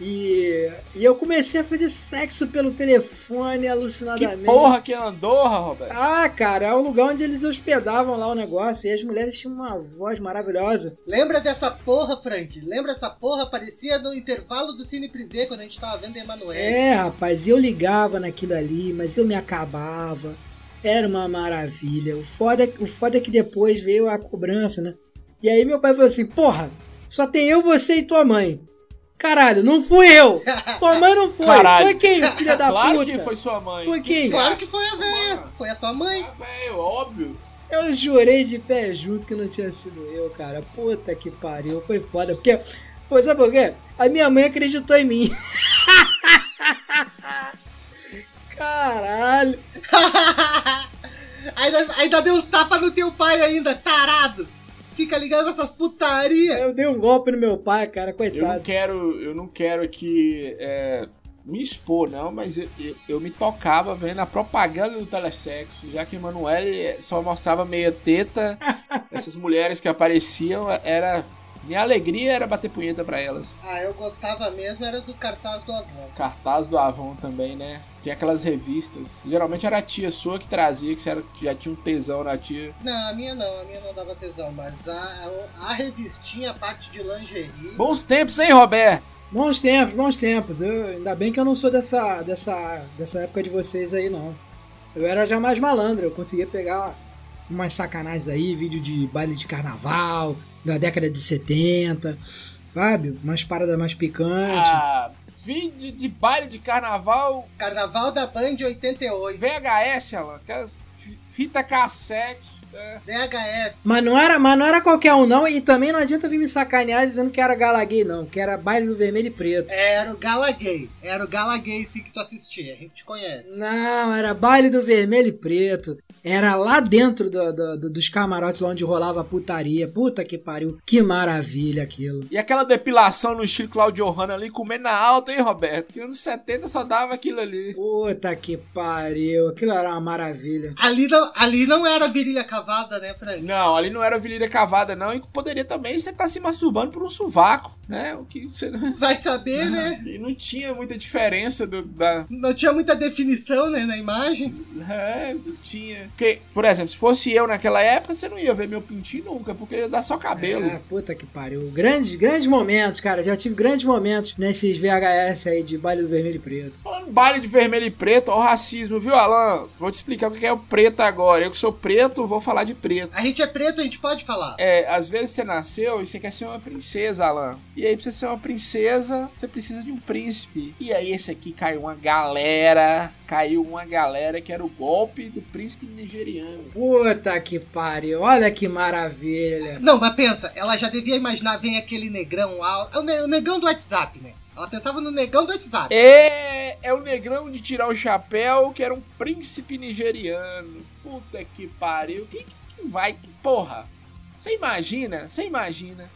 E, e eu comecei a fazer sexo pelo telefone Que alucinadamente. porra que é Andorra, Roberto? Ah, cara, é o lugar onde eles hospedavam lá o negócio. E as mulheres tinham uma voz maravilhosa. Lembra dessa porra, Frank? Lembra essa porra? Parecia no intervalo do Cine Privé quando a gente tava vendo Emanuel. É, rapaz, eu ligava naquilo ali, mas eu me acabava. Era uma maravilha. O foda, o foda é que depois veio a cobrança, né? E aí meu pai falou assim: Porra, só tem eu, você e tua mãe. Caralho, não fui eu! Tua mãe não foi! Caralho. Foi quem, filha da claro puta? que foi sua mãe. Foi quem? Claro que foi a velha. Foi a tua mãe. Ah, velho, óbvio. Eu jurei de pé junto que não tinha sido eu, cara. Puta que pariu, foi foda. Porque, pô, sabe por quê? A minha mãe acreditou em mim. Caralho. ainda, ainda deu uns tapas no teu pai ainda, tarado. Fica ligado nessas putaria. Eu dei um golpe no meu pai, cara, Eu não coitado. quero, eu não quero aqui é, me expor, não, mas eu, eu, eu me tocava vendo a propaganda do telesexo, já que Emanuele só mostrava meia teta, essas mulheres que apareciam, era. Minha alegria era bater punheta pra elas. Ah, eu gostava mesmo, era do cartaz do avô. Cartaz do Avon também, né? Tinha aquelas revistas. Geralmente era a tia sua que trazia, que você era, já tinha um tesão na tia. Não, a minha não, a minha não dava tesão, mas a, a revistinha, a parte de lingerie. Bons tempos, hein, Roberto? Bons tempos, bons tempos. Eu, ainda bem que eu não sou dessa, dessa, dessa época de vocês aí, não. Eu era já mais malandro, eu conseguia pegar umas sacanagens aí, vídeo de baile de carnaval, da década de 70, sabe? Umas paradas mais picantes. Ah, vídeo de baile de carnaval Carnaval da Band 88. VHS, Alan, aquelas fi- fita cassete. é. VHS. Mas não, era, mas não era qualquer um, não. E também não adianta vir me sacanear dizendo que era gala gay, não. Que era baile do vermelho e preto. Era o Gala Gay. Era o Gala Gay sim que tu assistia. A gente te conhece. Não, era baile do vermelho e preto. Era lá dentro do- do- do- dos camarotes lá onde rolava a putaria. Puta que pariu. Que maravilha aquilo. E aquela depilação no estilo Claudio Hanna ali, comendo na alta, hein, Roberto? Que anos 70 só dava aquilo ali. Puta que pariu. Aquilo era uma maravilha. Ali não, ali não era virilha cavada, né, Frank? Não, ali não era virilha cavada, não. E poderia também você estar se masturbando por um sovaco. Né? O que você Vai saber, né? E não tinha muita diferença do, da. Não tinha muita definição, né, na imagem. É, não tinha. Porque, por exemplo, se fosse eu naquela época, você não ia ver meu pintinho nunca, porque ia dar só cabelo. É, puta que pariu. Grandes, grandes momentos, cara. Já tive grandes momentos nesses VHS aí de baile do vermelho e preto. Falando baile de vermelho e preto, ó, o racismo, viu, Alan? Vou te explicar o que é o preto agora. Eu que sou preto, vou falar de preto. A gente é preto, a gente pode falar. É, às vezes você nasceu e você quer ser uma princesa, Alan. E aí, pra você ser uma princesa, você precisa de um príncipe. E aí, esse aqui caiu uma galera. Caiu uma galera que era o golpe do príncipe nigeriano. Puta que pariu. Olha que maravilha. Não, mas pensa, ela já devia imaginar, vem aquele negrão alto. É o, ne- o negão do WhatsApp, né? Ela pensava no negão do WhatsApp. É, é o negrão de tirar o chapéu, que era um príncipe nigeriano. Puta que pariu. Quem que vai. Porra! Você imagina, você imagina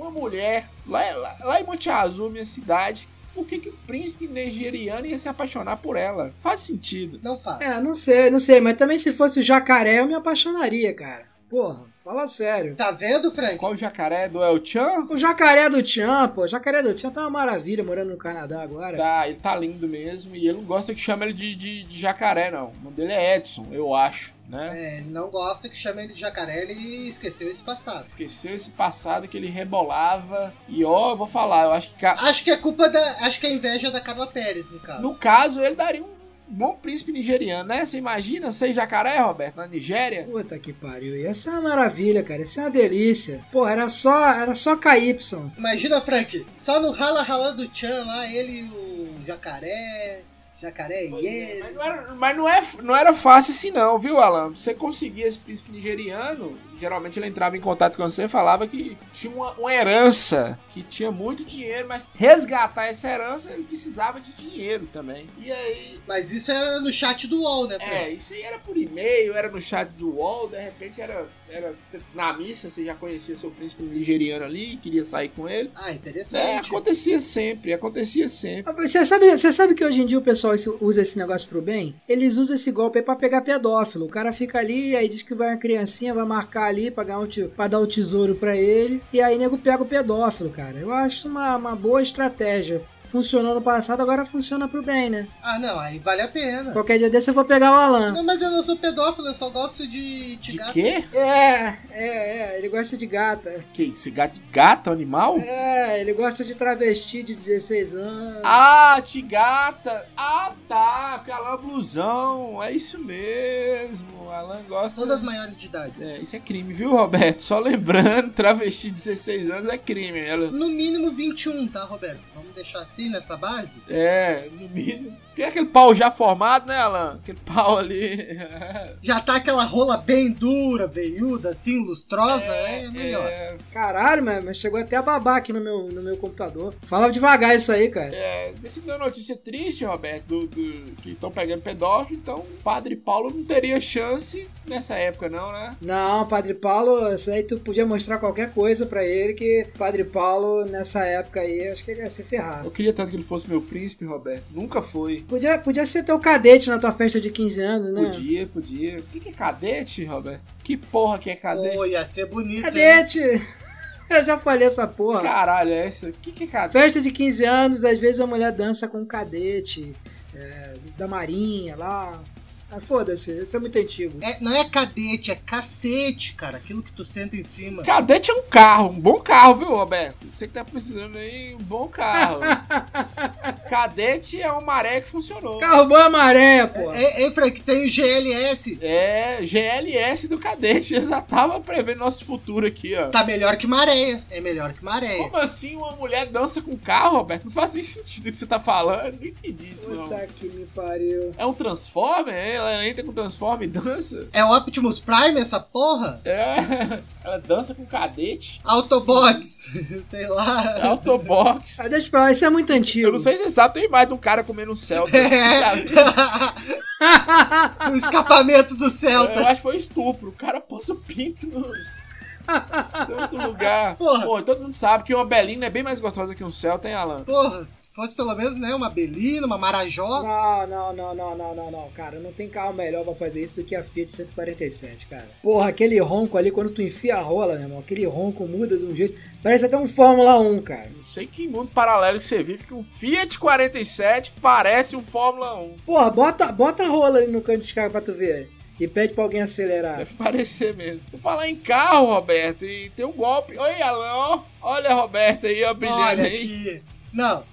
uma mulher lá, lá, lá em Monte Azul, minha cidade. Por que, que o príncipe nigeriano ia se apaixonar por ela? Faz sentido. Não faz. É, não sei, não sei. Mas também se fosse o jacaré, eu me apaixonaria, cara. Porra, fala sério. Tá vendo, Frank? Qual o jacaré do El Chan? O jacaré do Tchan, pô. O jacaré do Tchan tá uma maravilha morando no Canadá agora. Tá, ele tá lindo mesmo. E ele não gosta que chame ele de, de, de jacaré, não. O nome dele é Edson, eu acho, né? É, ele não gosta que chame ele de jacaré, ele esqueceu esse passado. Esqueceu esse passado que ele rebolava. E ó, eu vou falar, eu acho que. Acho que é culpa da. Acho que é inveja da Carla Pérez, no caso. No caso, ele daria um bom príncipe nigeriano, né? Você imagina ser jacaré, Roberto, na Nigéria? Puta que pariu. Ia ser uma maravilha, cara. Ia ser uma delícia. Pô, era só, era só KY. Imagina, Frank, só no rala rala do Chan lá, ele e o jacaré. Jacaré e ele. Mas, não era, mas não, é, não era fácil assim, não, viu, Alan? Você conseguia esse príncipe nigeriano, geralmente ele entrava em contato com você e falava que tinha uma, uma herança, que tinha muito dinheiro, mas resgatar essa herança ele precisava de dinheiro também. E aí. Mas isso era no chat do UOL, né? É, isso aí era por e-mail, era no chat do UOL, de repente era, era na missa, você já conhecia seu príncipe nigeriano ali, queria sair com ele. Ah, É, interessante. acontecia sempre, acontecia sempre. Ah, Você sabe, você sabe que hoje em dia o pessoal usa esse negócio pro bem? Eles usam esse golpe aí pra pegar pedófilo. O cara fica ali, aí diz que vai uma criancinha, vai marcar ali pra, ganhar um pra dar o tesouro pra ele. E aí nego pega o pedófilo, cara. Eu acho uma, uma boa estratégia. Funcionou no passado, agora funciona pro bem, né? Ah, não, aí vale a pena. Qualquer dia desse eu vou pegar o Alan. Não, mas eu não sou pedófilo, eu só gosto de, de, De gato. quê? É, é, é, ele gosta de gata. Que? Esse gato, gato animal? É, ele gosta de travesti de 16 anos. Ah, tigata! Ah, tá! Porque Alan é blusão, é isso mesmo. Alan gosta. Todas maiores de idade. É, isso é crime, viu, Roberto? Só lembrando, travesti de 16 anos é crime. Ela... No mínimo 21, tá, Roberto? Vamos deixar assim nessa base? É, no mínimo. Que é aquele pau já formado, né, Alan? Aquele pau ali. Já tá aquela rola bem dura, veiuda, assim, lustrosa, é, melhor. É, Caralho, mas, mas chegou até a babar aqui no meu, no meu computador. Fala devagar isso aí, cara. é, esse deu notícia triste, Roberto, do, do- que estão pegando pedófilo, então o padre Paulo não teria chance nessa época, não, né? Não, Padre Paulo, isso aí tu podia mostrar qualquer coisa pra ele que Padre Paulo, nessa época aí, acho que ele ia se ferrar. Eu queria tanto que ele fosse meu príncipe, Roberto. Nunca foi. Podia, podia ser teu cadete na tua festa de 15 anos, né? Podia, podia. O que, que é cadete, Roberto? Que porra que é cadete? Pô, ia ser bonito, hein? Cadete! Eu já falei essa porra. Caralho, é essa? O que, que é cadete? Festa de 15 anos, às vezes a mulher dança com um cadete é, da marinha lá. Ah, foda-se, isso é muito antigo. É, não é cadete, é cacete, cara. Aquilo que tu senta em cima. Cadete é um carro, um bom carro, viu, Roberto? Você que tá precisando aí, um bom carro. Cadete é uma maré que funcionou. Carro bom é maré, pô. É, é, Frank, tem o GLS. É, GLS do Cadete. Eu já tava prevendo nosso futuro aqui, ó. Tá melhor que maréia. É melhor que maréia. Como assim uma mulher dança com carro, Roberto? Não faz nem sentido o que você tá falando. Não entendi isso, não. Puta que me pariu. É um Transformer? Ela entra com Transformer e dança? É o Optimus Prime essa porra? É. Ela dança com cadete. Autobots. Sei lá. Autobox. Ah, deixa pra lá, isso é muito antigo. Eu não sei se você sabe, tem mais de um cara comendo um Celta. o escapamento do Eu Celta. acho que foi estupro. O cara pôs o pinto no. Todo lugar. Porra. Pô, todo mundo sabe que uma Belina é bem mais gostosa que um Celta, hein, Alan? Porra, se fosse pelo menos, né, uma Belina, uma Marajó. Não, não, não, não, não, não, não, cara. Não tem carro melhor pra fazer isso do que a Fiat 147, cara. Porra, aquele ronco ali, quando tu enfia a rola, meu irmão, aquele ronco muda de um jeito. Parece até um Fórmula 1, cara. Não sei que mundo paralelo que você vive que um Fiat 47 parece um Fórmula 1. Porra, bota, bota a rola ali no canto de descarga pra tu ver. E pede pra alguém acelerar. Deve parecer mesmo. Vou falar em carro, Roberto, e tem um golpe. Oi, Alan, ó. Olha, Roberto aí, ó, Olha aí. aqui. Não,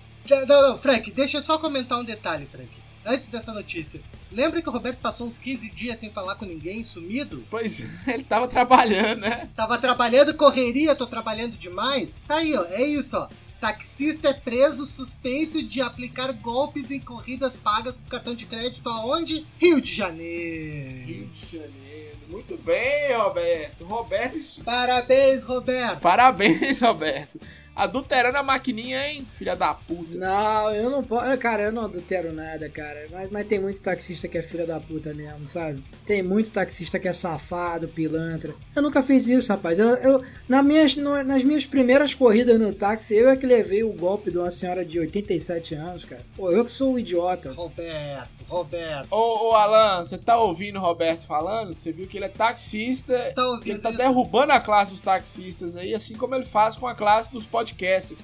não, não, Frank, deixa eu só comentar um detalhe, Frank. Antes dessa notícia. Lembra que o Roberto passou uns 15 dias sem falar com ninguém, sumido? Pois é, ele tava trabalhando, né? Tava trabalhando, correria, tô trabalhando demais? Tá aí, ó, é isso, ó. Taxista é preso suspeito de aplicar golpes em corridas pagas com cartão de crédito aonde? Rio de Janeiro. Rio de Janeiro. Muito bem, Roberto. Roberto, Parabéns, Roberto. parabéns, Roberto. Adulterando a maquininha, hein, filha da puta. Não, eu não posso. Cara, eu não adultero nada, cara. Mas, mas tem muito taxista que é filha da puta mesmo, sabe? Tem muito taxista que é safado, pilantra. Eu nunca fiz isso, rapaz. Eu, eu, na minhas, no- nas minhas primeiras corridas no táxi, eu é que levei o golpe de uma senhora de 87 anos, cara. Pô, eu que sou o idiota. Roberto, Roberto. Ô, ô, Alan, você tá ouvindo o Roberto falando? Você viu que ele é taxista. Tá Ele ouvindo tá isso? derrubando a classe dos taxistas aí, assim como ele faz com a classe dos podcasts.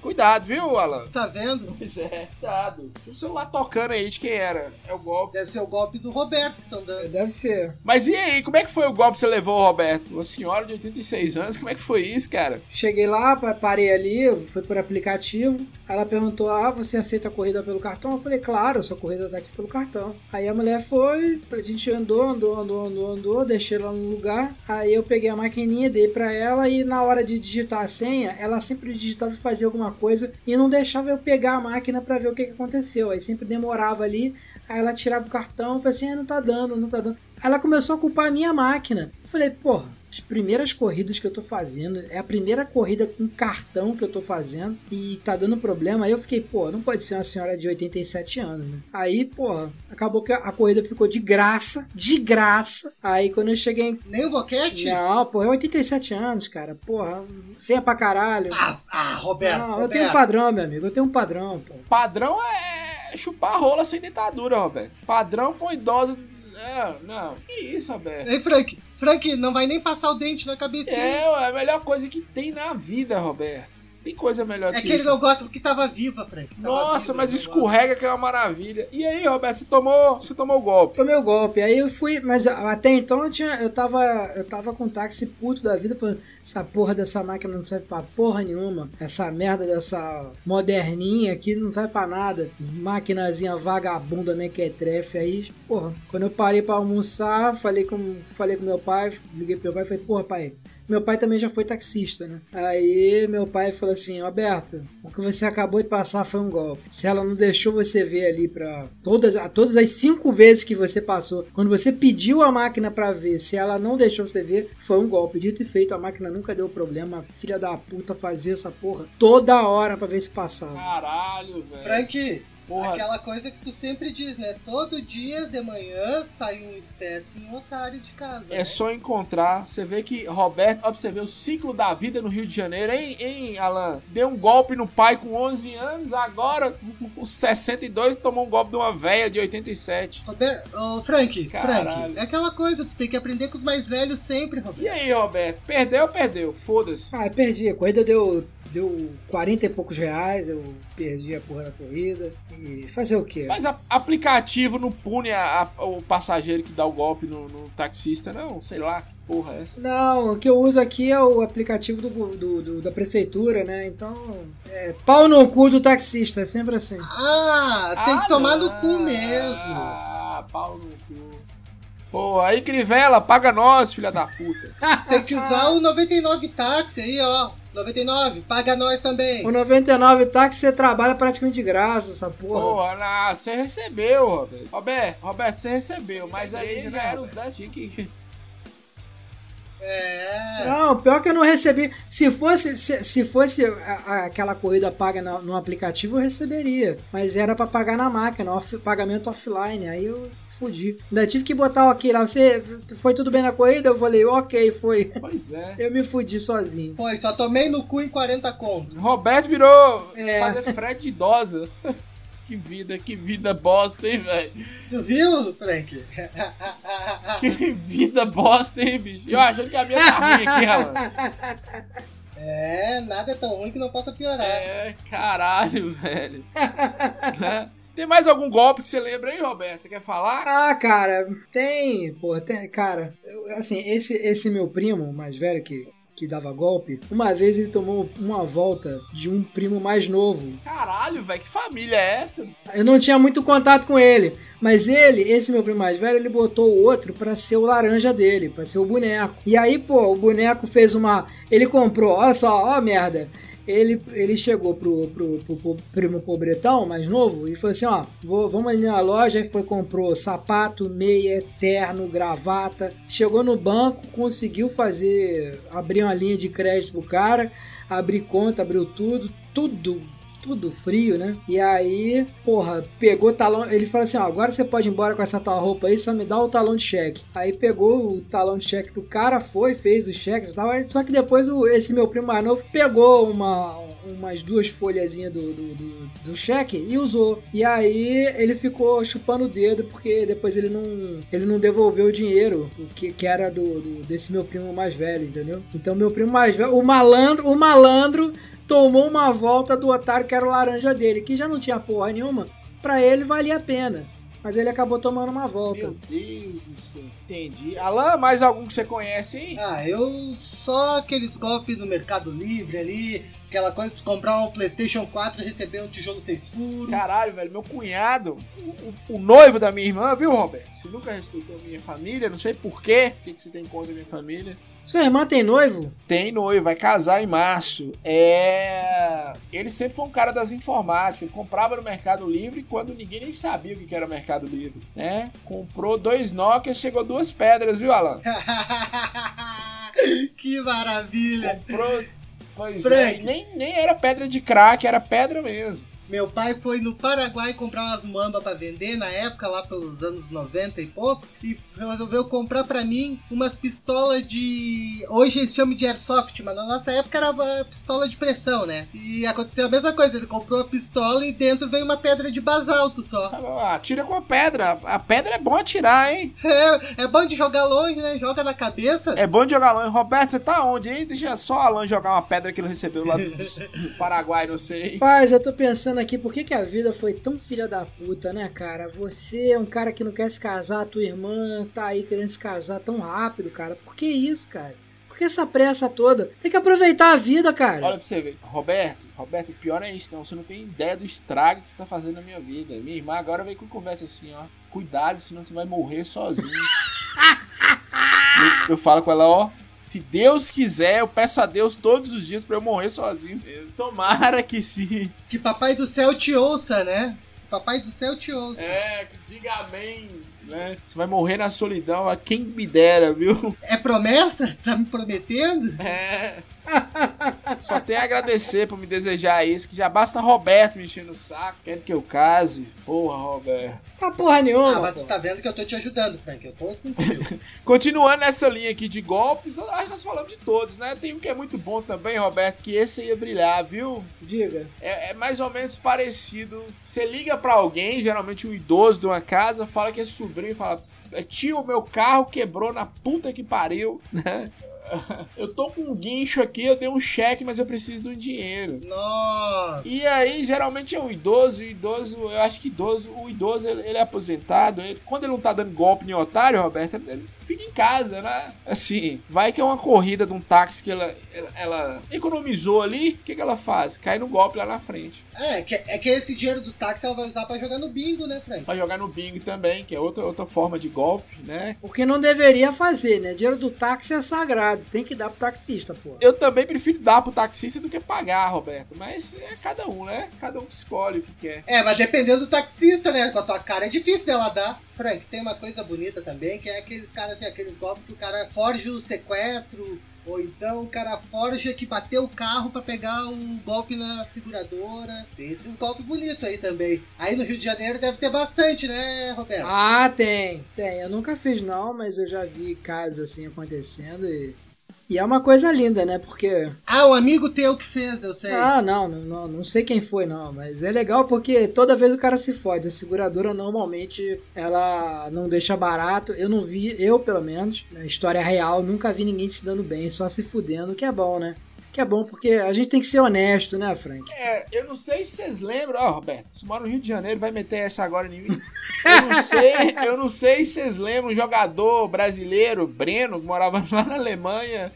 Cuidado, viu, Alan? Tá vendo? Pois é, cuidado. Tinha um celular tocando aí de quem era. É o golpe. Deve ser o golpe do Roberto que estão dando. Deve ser. Mas e aí, como é que foi o golpe que você levou, Roberto? Uma senhora de 86 anos, como é que foi isso, cara? Cheguei lá, pa- parei ali, foi por aplicativo. Ela perguntou: Ah, você aceita a corrida pelo cartão? Eu falei: Claro, sua corrida tá aqui pelo cartão. Aí a mulher foi, a gente andou, andou, andou, andou, andou, deixei ela no lugar. Aí eu peguei a maquininha, dei pra ela e na hora de digitar a senha, ela sempre digitava e fazia alguma coisa e não deixava eu pegar a máquina pra ver o que, que aconteceu. Aí sempre demorava ali. Aí ela tirava o cartão, falei assim: ah, não tá dando, não tá dando. Aí ela começou a culpar a minha máquina. Eu falei: Porra. As primeiras corridas que eu tô fazendo, é a primeira corrida com cartão que eu tô fazendo e tá dando problema. Aí eu fiquei, pô, não pode ser uma senhora de 87 anos, né? Aí, porra, acabou que a corrida ficou de graça, de graça. Aí quando eu cheguei em. Nem o boquete? Não, porra, é 87 anos, cara. Porra, feia pra caralho. Ah, ah, Roberto. não, eu Roberto. tenho um padrão, meu amigo. Eu tenho um padrão, pô. Padrão é chupar rola sem dentadura, Roberto. Padrão com idosa. É, não. Que isso, Roberto? Ei, Frank, Frank, não vai nem passar o dente na cabecinha. É, ué, a melhor coisa que tem na vida, Roberto. Tem coisa melhor É que que ele isso. não gosta porque tava viva, Frank. Tava Nossa, viva, mas não escorrega que é uma maravilha. E aí, Roberto, você tomou, você tomou o golpe. Tomei o golpe. Aí eu fui, mas até então eu tinha, eu tava, eu tava com um táxi puto da vida, falando, essa porra dessa máquina não serve pra porra nenhuma. Essa merda dessa moderninha aqui não serve pra nada. Maquinazinha vagabunda, mequetrefe aí. Porra, quando eu parei pra almoçar, falei com, falei com meu pai, liguei pro meu pai e falei, porra, pai, meu pai também já foi taxista, né? Aí meu pai falou assim: Roberto, o que você acabou de passar foi um golpe. Se ela não deixou você ver ali pra todas, todas as cinco vezes que você passou, quando você pediu a máquina pra ver, se ela não deixou você ver, foi um golpe. Dito e feito, a máquina nunca deu problema. A filha da puta fazia essa porra toda hora pra ver se passava. Caralho, velho. Frank, Porra. aquela coisa que tu sempre diz, né? Todo dia de manhã sai um esperto e um otário de casa. É né? só encontrar. Você vê que Roberto, ver o ciclo da vida no Rio de Janeiro, hein, hein, Alan? Deu um golpe no pai com 11 anos, agora, com 62, tomou um golpe de uma véia de 87. Roberto, ô, Frank, Caralho. Frank, é aquela coisa, tu tem que aprender com os mais velhos sempre, E Roberto. aí, Roberto? Perdeu, perdeu. Foda-se. Ah, eu perdi. A corrida deu, deu 40 e poucos reais. Eu perdi a porra da corrida. E fazer o quê? Mas a- aplicativo não pune a- a- o passageiro que dá o golpe no, no taxista, não? Sei lá, que porra é essa? Não, o que eu uso aqui é o aplicativo do, do- do- da prefeitura, né? Então, é pau no cu do taxista, é sempre assim. Ah, tem que Ah, tomar não. no cu mesmo. Ah, pau no cu. Pô, aí Crivella, paga nós, filha da puta. Tem que usar o 99 táxi aí, ó. 99, paga nós também. O 99 táxi você trabalha praticamente de graça, essa porra. Porra, na, você recebeu, Roberto. Roberto, Roberto, você recebeu, mas aí já era os 10 tinha que... É. Não, pior que eu não recebi. Se fosse, se, se fosse a- a- aquela corrida paga no, no aplicativo, eu receberia. Mas era pra pagar na máquina, off- pagamento offline. Aí eu fudi. Ainda tive que botar o ok lá. Você foi tudo bem na corrida? Eu falei, ok, foi. Pois é. Eu me fudi sozinho. Foi, só tomei no cu em 40 conto. Roberto virou É. fazer frete idosa. que vida, que vida bosta, hein, velho? Tu viu, Frank? Que vida bosta, hein, bicho? Eu achando que a minha tá ruim aqui, Alan. É, nada é tão ruim que não possa piorar. É, caralho, velho. Né? Tem mais algum golpe que você lembra aí, Roberto? Você quer falar? Ah, cara, tem, pô, tem, cara, eu- assim, esse, esse meu primo mais velho que, que dava golpe, uma vez ele tomou uma volta de um primo mais novo. Caralho, velho, que família é essa? Eu não tinha muito contato com ele, mas ele, esse meu primo mais velho, ele botou o outro pra ser o laranja dele, pra ser o boneco. E aí, pô, o boneco fez uma, ele comprou, olha só, ó a merda. Ele, ele chegou pro, pro, pro, pro primo pobretão mais novo e falou assim: Ó, vou- vamos ali na loja. E foi, comprou sapato, meia, terno, gravata. Chegou no banco, conseguiu fazer, abrir uma linha de crédito pro cara, abrir conta, abriu tudo, tudo tudo frio, né? E aí, porra, pegou o talão. Ele falou assim: ó, agora você pode ir embora com essa tal roupa aí, só me dá o talão de cheque. Aí pegou o talão de cheque do cara, foi, fez os cheques e tal. Só que depois esse meu primo mais novo pegou uma, umas duas folhazinhas do, do, do, do cheque e usou. E aí ele ficou chupando o dedo porque depois ele não, ele não devolveu o dinheiro que, que era do, do- desse meu primo mais velho, entendeu? Então meu primo mais velho, o malandro, o malandro tomou uma volta do otário que era o laranja dele, que já não tinha porra nenhuma. Pra ele valia a pena. Mas ele acabou tomando uma volta. Meu Deus do céu. Entendi. Alan, mais algum que você conhece aí? Ah, eu só aqueles golpes no Mercado Livre ali, aquela coisa de comprar um PlayStation 4 e receber um tijolo seis furos. Caralho, velho, meu cunhado, o, o- o noivo da minha irmã, viu, Roberto? Você nunca respeitou minha família, não sei porquê. O que, que você tem contra minha família? Sua irmã tem noivo? Tem noivo, vai casar em março. É. Ele sempre foi um cara das informáticas. Ele comprava no Mercado Livre quando ninguém nem sabia o que era Mercado Livre, né? Comprou dois Nokia, chegou duas pedras, viu, Alan? que maravilha! Comprou. Pois é, Frank. e nem, nem era pedra de crack, era pedra mesmo. Meu pai foi no Paraguai comprar umas mamba pra vender na época, lá pelos anos 90 e poucos, e resolveu comprar pra mim umas pistolas de. Hoje eles chamam de airsoft, mas na nossa época era uma pistola de pressão, né? E aconteceu a mesma coisa, ele comprou a pistola e dentro veio uma pedra de basalto só. Ah, Atira com a pedra. A pedra é bom atirar, hein? É, é bom de jogar longe, né? Joga na cabeça. É bom de jogar longe. Roberto, você tá onde aí? Deixa só o Alan jogar uma pedra que ele recebeu lá do, do Paraguai, não sei. Paz, eu tô pensando aqui, por que, que a vida foi tão filha da puta, né, cara? Você é um cara que não quer se casar, tua irmã tá aí querendo se casar tão rápido, cara. Por que isso, cara? Por que essa pressa toda? Tem que aproveitar a vida, cara. Olha pra você ver. Roberto, Roberto, o pior é isso, não. Você não tem ideia do estrago que você tá fazendo na minha vida. Minha irmã agora veio com conversa assim, ó. Cuidado, senão você vai morrer sozinho. eu, eu falo com ela, ó. Se Deus quiser, eu peço a Deus todos os dias pra eu morrer sozinho mesmo. Tomara que sim. Que papai do céu te ouça, né? Que papai do céu te ouça. É, que diga amém, né? Você vai morrer na solidão, a quem me dera, viu? É promessa? Tá me prometendo? É. Só tenho a agradecer por me desejar isso, que já basta Roberto me enchendo o saco, querendo que eu case. Porra, Roberto. Tá porra nenhuma, Ah, mas tu tá vendo que eu tô te ajudando, Frank. Eu tô contigo. Continuando nessa linha aqui de golpes, acho que nós falamos de todos, né? Tem um que é muito bom também, Roberto, que esse ia brilhar, viu? Diga. É, é mais ou menos parecido. Você liga pra alguém, geralmente um idoso de uma casa, fala que é sobrinho e fala: "É, Tio, meu carro quebrou na puta que pariu, né? Eu tô com um guincho aqui, eu dei um cheque, mas eu preciso de um dinheiro. Nossa. E aí, geralmente é um idoso, o idoso, eu acho que idoso, o idoso ele, ele é aposentado, ele- quando ele não tá dando golpe em otário, Roberto, ele, ele fica em casa, né? Assim, vai que é uma corrida de um táxi que ela, ela, ela economizou ali, o que, que ela faz? Cai no golpe lá na frente. É, que, é que esse dinheiro do táxi ela vai usar pra jogar no bingo, né, Frank? Vai jogar no bingo também, que é outra, outra forma de golpe, né? O que não deveria fazer, né? Dinheiro do táxi é sagrado. Tem que dar pro taxista, pô. Eu também prefiro dar pro taxista do que pagar, Roberto, mas é cada um, né? Cada um que escolhe o que quer. É, mas dependendo do taxista, né? Com a tua cara é difícil dela dar. Frank, tem uma coisa bonita também, que é aqueles caras assim, aqueles golpes que o cara forge o sequestro Ou então o cara forja que bateu o carro pra pegar um golpe na seguradora. Tem esses golpes bonitos aí também. Aí no Rio de Janeiro deve ter bastante, né, Roberto? Ah, tem, tem. Eu nunca fiz não, mas eu já vi casos assim acontecendo e. E é uma coisa linda, né? Porque. Ah, um amigo teu que fez, eu sei. Ah, não, não, não, não sei quem foi, não. Mas é legal porque toda vez o cara se fode. A seguradora normalmente ela não deixa barato. Eu não vi, eu pelo menos, na história real, nunca vi ninguém se dando bem, só se fudendo, que é bom, né? Que é bom porque a gente tem que ser honesto, né, Frank? É, eu não sei se vocês lembram. Ó, Roberto, você mora no Rio de Janeiro, vai meter essa agora em mim. Eu não sei, eu não sei se vocês lembram um jogador brasileiro, Breno, que morava lá na Alemanha.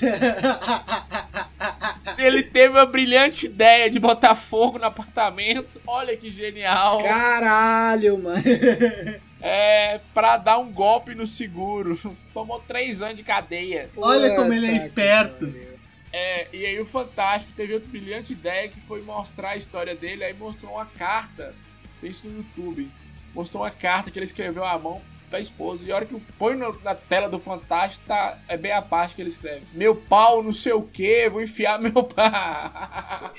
Ele teve a brilhante ideia de botar fogo no apartamento. Olha que genial. Caralho, mano. É, pra dar um golpe no seguro. Tomou três anos de cadeia. Olha como ele é Puta que esperto. É, e aí o Fantástico teve outra brilhante ideia que foi mostrar a história dele, aí mostrou uma carta, tem isso no YouTube, mostrou uma carta que ele escreveu à mão pra esposa, e a hora que põe na tela do Fantástico, tá, é bem a parte que ele escreve, meu pau não sei o que, vou enfiar meu pau.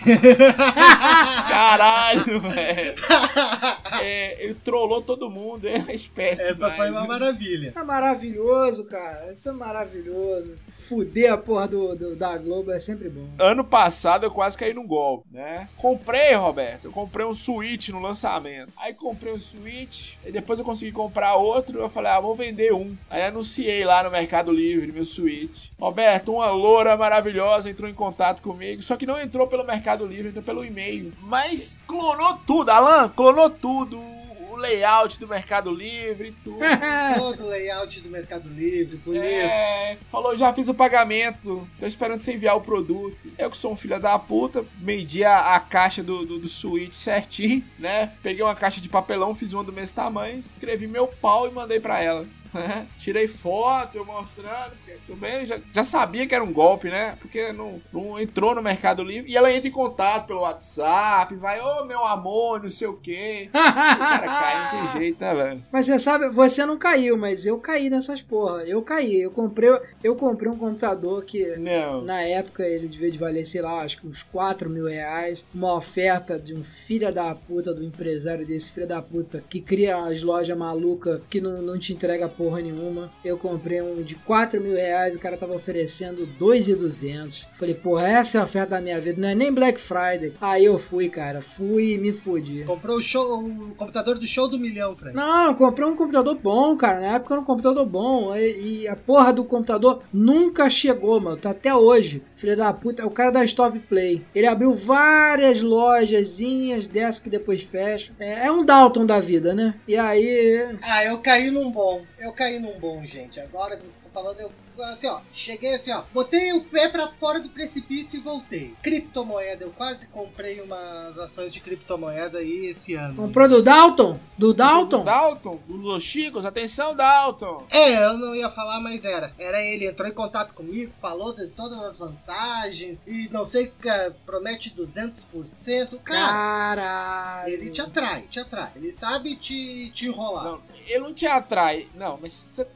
Caralho, velho. É, ele trollou todo mundo, é esperto Essa demais. foi uma maravilha. Isso é maravilhoso, cara. Isso é maravilhoso. Fuder a porra do, do- da Globo é sempre bom. Ano passado eu quase caí num golpe, né? Comprei, Roberto. Eu comprei um Switch no lançamento. Aí comprei um Switch, e depois eu consegui comprar outro. Eu falei, ah, vou vender um. Aí anunciei lá no Mercado Livre meu Switch. Roberto, uma loura maravilhosa entrou em contato comigo. Só que não entrou pelo Mercado Livre, entrou pelo e-mail. Mas clonou tudo, Alan, clonou tudo. O layout do Mercado Livre, tudo. Todo o layout do Mercado Livre, bonito. É, falou, já fiz o pagamento, tô esperando você enviar o produto. Eu que sou um filho da puta, medi a, a caixa do, do, do Switch certinho, né? Peguei uma caixa de papelão, fiz uma do mesmo tamanho, escrevi meu pau e mandei pra ela. Tirei foto, eu mostrando, bem, já, já sabia que era um golpe, né? Porque não, não entrou no Mercado Livre. E ela entra em contato pelo WhatsApp, vai, ô meu amor, não sei o quê. O cara cai, não tem jeito, né, velho? Mas você sabe, você não caiu, mas eu caí nessas porra. Eu caí. Eu comprei, eu comprei um computador que Não. na época ele devia de valer, sei lá, acho que uns 4 mil reais. Uma oferta de um filho da puta, do empresário desse filho da puta, que cria as lojas malucas que não, não te entrega porra nenhuma. Eu comprei um de 4 mil reais, o cara tava oferecendo 2,200. Falei, porra, essa é a oferta da minha vida, não é nem Black Friday. Aí eu fui, cara, fui e me fudi. Comprou o, show, o computador do show do milhão, Frank. Não, eu comprei um computador bom, cara. Na época era um computador bom. E, e a porra do computador nunca chegou, mano. Tá até hoje. Filho da puta, é o cara da Stop Play. Ele abriu várias lojazinhas dessas que depois fecham. É, é um Dalton da vida, né? E aí. Ah, eu caí num bom. Eu caí num bom, gente. Agora que você tá falando, eu. Assim, ó, cheguei assim, ó. Botei o pé pra fora do precipício e voltei. Criptomoeda, eu quase comprei umas ações de criptomoeda aí esse ano. Comprou do Dalton? Do Dalton? Dalton, do Los Chicos, atenção, Dalton. É, eu não ia falar, mas era. Era ele, entrou em contato comigo, falou de todas as vantagens e não sei, que promete 200%. Cara, Caralho. ele te atrai, te atrai. Ele sabe te, te enrolar. Não, ele não te atrai. Não, mas cê-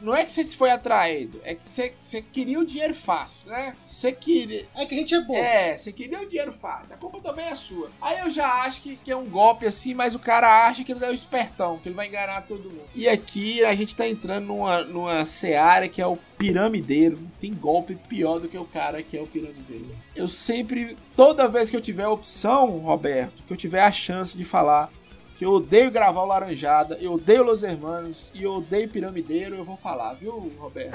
não é que você se foi atraído, é que você você queria o dinheiro fácil, né? Você queria. É que a gente é bobo. É, você queria o dinheiro fácil. A culpa também é sua. Aí eu já acho que, que é um golpe assim, mas o cara acha que ele é o espertão, que ele vai enganar todo mundo. E aqui a gente tá entrando numa, numa seara que é o piramideiro. Não tem golpe pior do que o cara que é o piramideiro. Eu sempre, toda vez que eu tiver a opção, Roberto, que eu tiver a chance de falar que eu odeio gravar o Laranjada, eu odeio Los Hermanos e eu odeio Piramideiro, eu vou falar, viu, Roberto?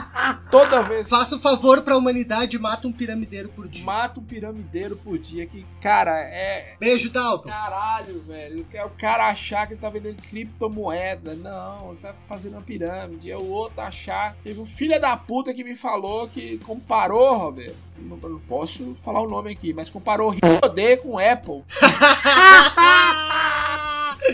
Toda vez Faça o favor pra humanidade e mata um piramideiro por dia. mata um piramideiro por dia, que, cara, é. Beijo, Dalton. Caralho, velho. É o cara achar que ele tá vendendo criptomoeda. Não, ele tá fazendo uma pirâmide. É o outro achar. Teve um filho da puta que me falou que comparou, Roberto. Não, não posso falar o nome aqui, mas comparou Rio com Apple.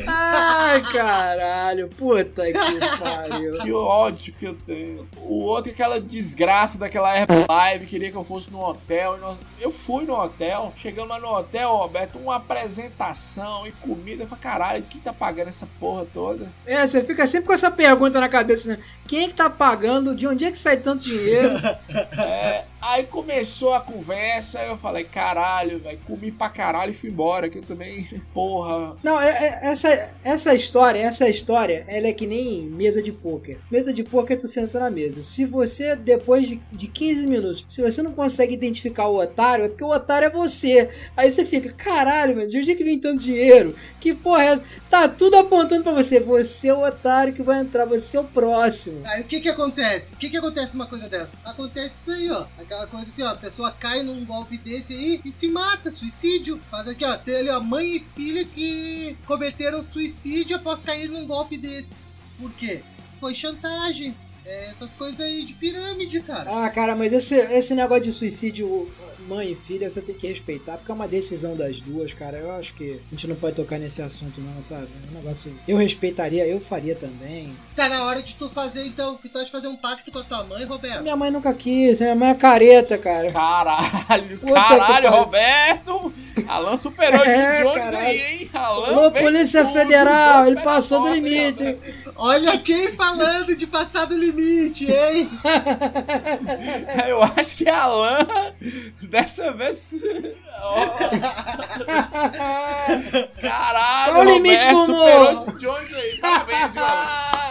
Ai, caralho. Puta que pariu. Que ódio que eu tenho. O outro, aquela desgraça daquela Live, queria que eu fosse no hotel. Eu fui no hotel, chegando lá no hotel, Roberto, uma apresentação e comida. Eu falei, caralho, quem tá pagando essa porra toda? É, você fica sempre com essa pergunta na cabeça, né? Quem é que tá pagando? De onde é que sai tanto dinheiro? É, aí começou a conversa, eu falei, caralho, velho, comi pra caralho e fui embora, que eu também, porra. Não, é- é- essa, essa história, essa história, ela é que nem mesa de pôquer. Mesa de pôquer, tu senta na mesa. Se você, depois de, de 15 minutos, se você não consegue identificar o otário, é porque o otário é você. Aí você fica, caralho, mano, de onde é que vem tanto dinheiro? Que porra é essa? Tá tudo apontando pra você. Você é o otário que vai entrar, você é o próximo. Aí o que que acontece? O que que acontece uma coisa dessa? Acontece isso aí, ó. Aquela coisa assim, ó. A pessoa cai num golpe desse aí e se mata, suicídio. Faz aqui, ó. Tem ali, ó, mãe e filha que cometeram suicídio após cair num golpe desses. Por quê? Foi chantagem. É essas coisas aí de pirâmide, cara. Ah, cara, mas esse, esse negócio de suicídio mãe e filha, você tem que respeitar, porque é uma decisão das duas, cara. Eu acho que a gente não pode tocar nesse assunto, não, sabe? É um negócio. Eu respeitaria, eu faria também. Tá na hora de tu fazer, então, que tu acha de fazer um pacto com a tua mãe, Roberto? Minha mãe nunca quis, minha mãe é careta, cara. Caralho, Puta caralho. Roberto! Alan superou É, Jim Jones aí, hein? Alan Alô, Polícia tudo, Federal, ele passou do limite. porta, Olha quem falando de passar do limite, hein? hein? Eu acho que Alan, dessa vez. Caralho, Qual o limite do humor? Jones aí, parabéns, viu,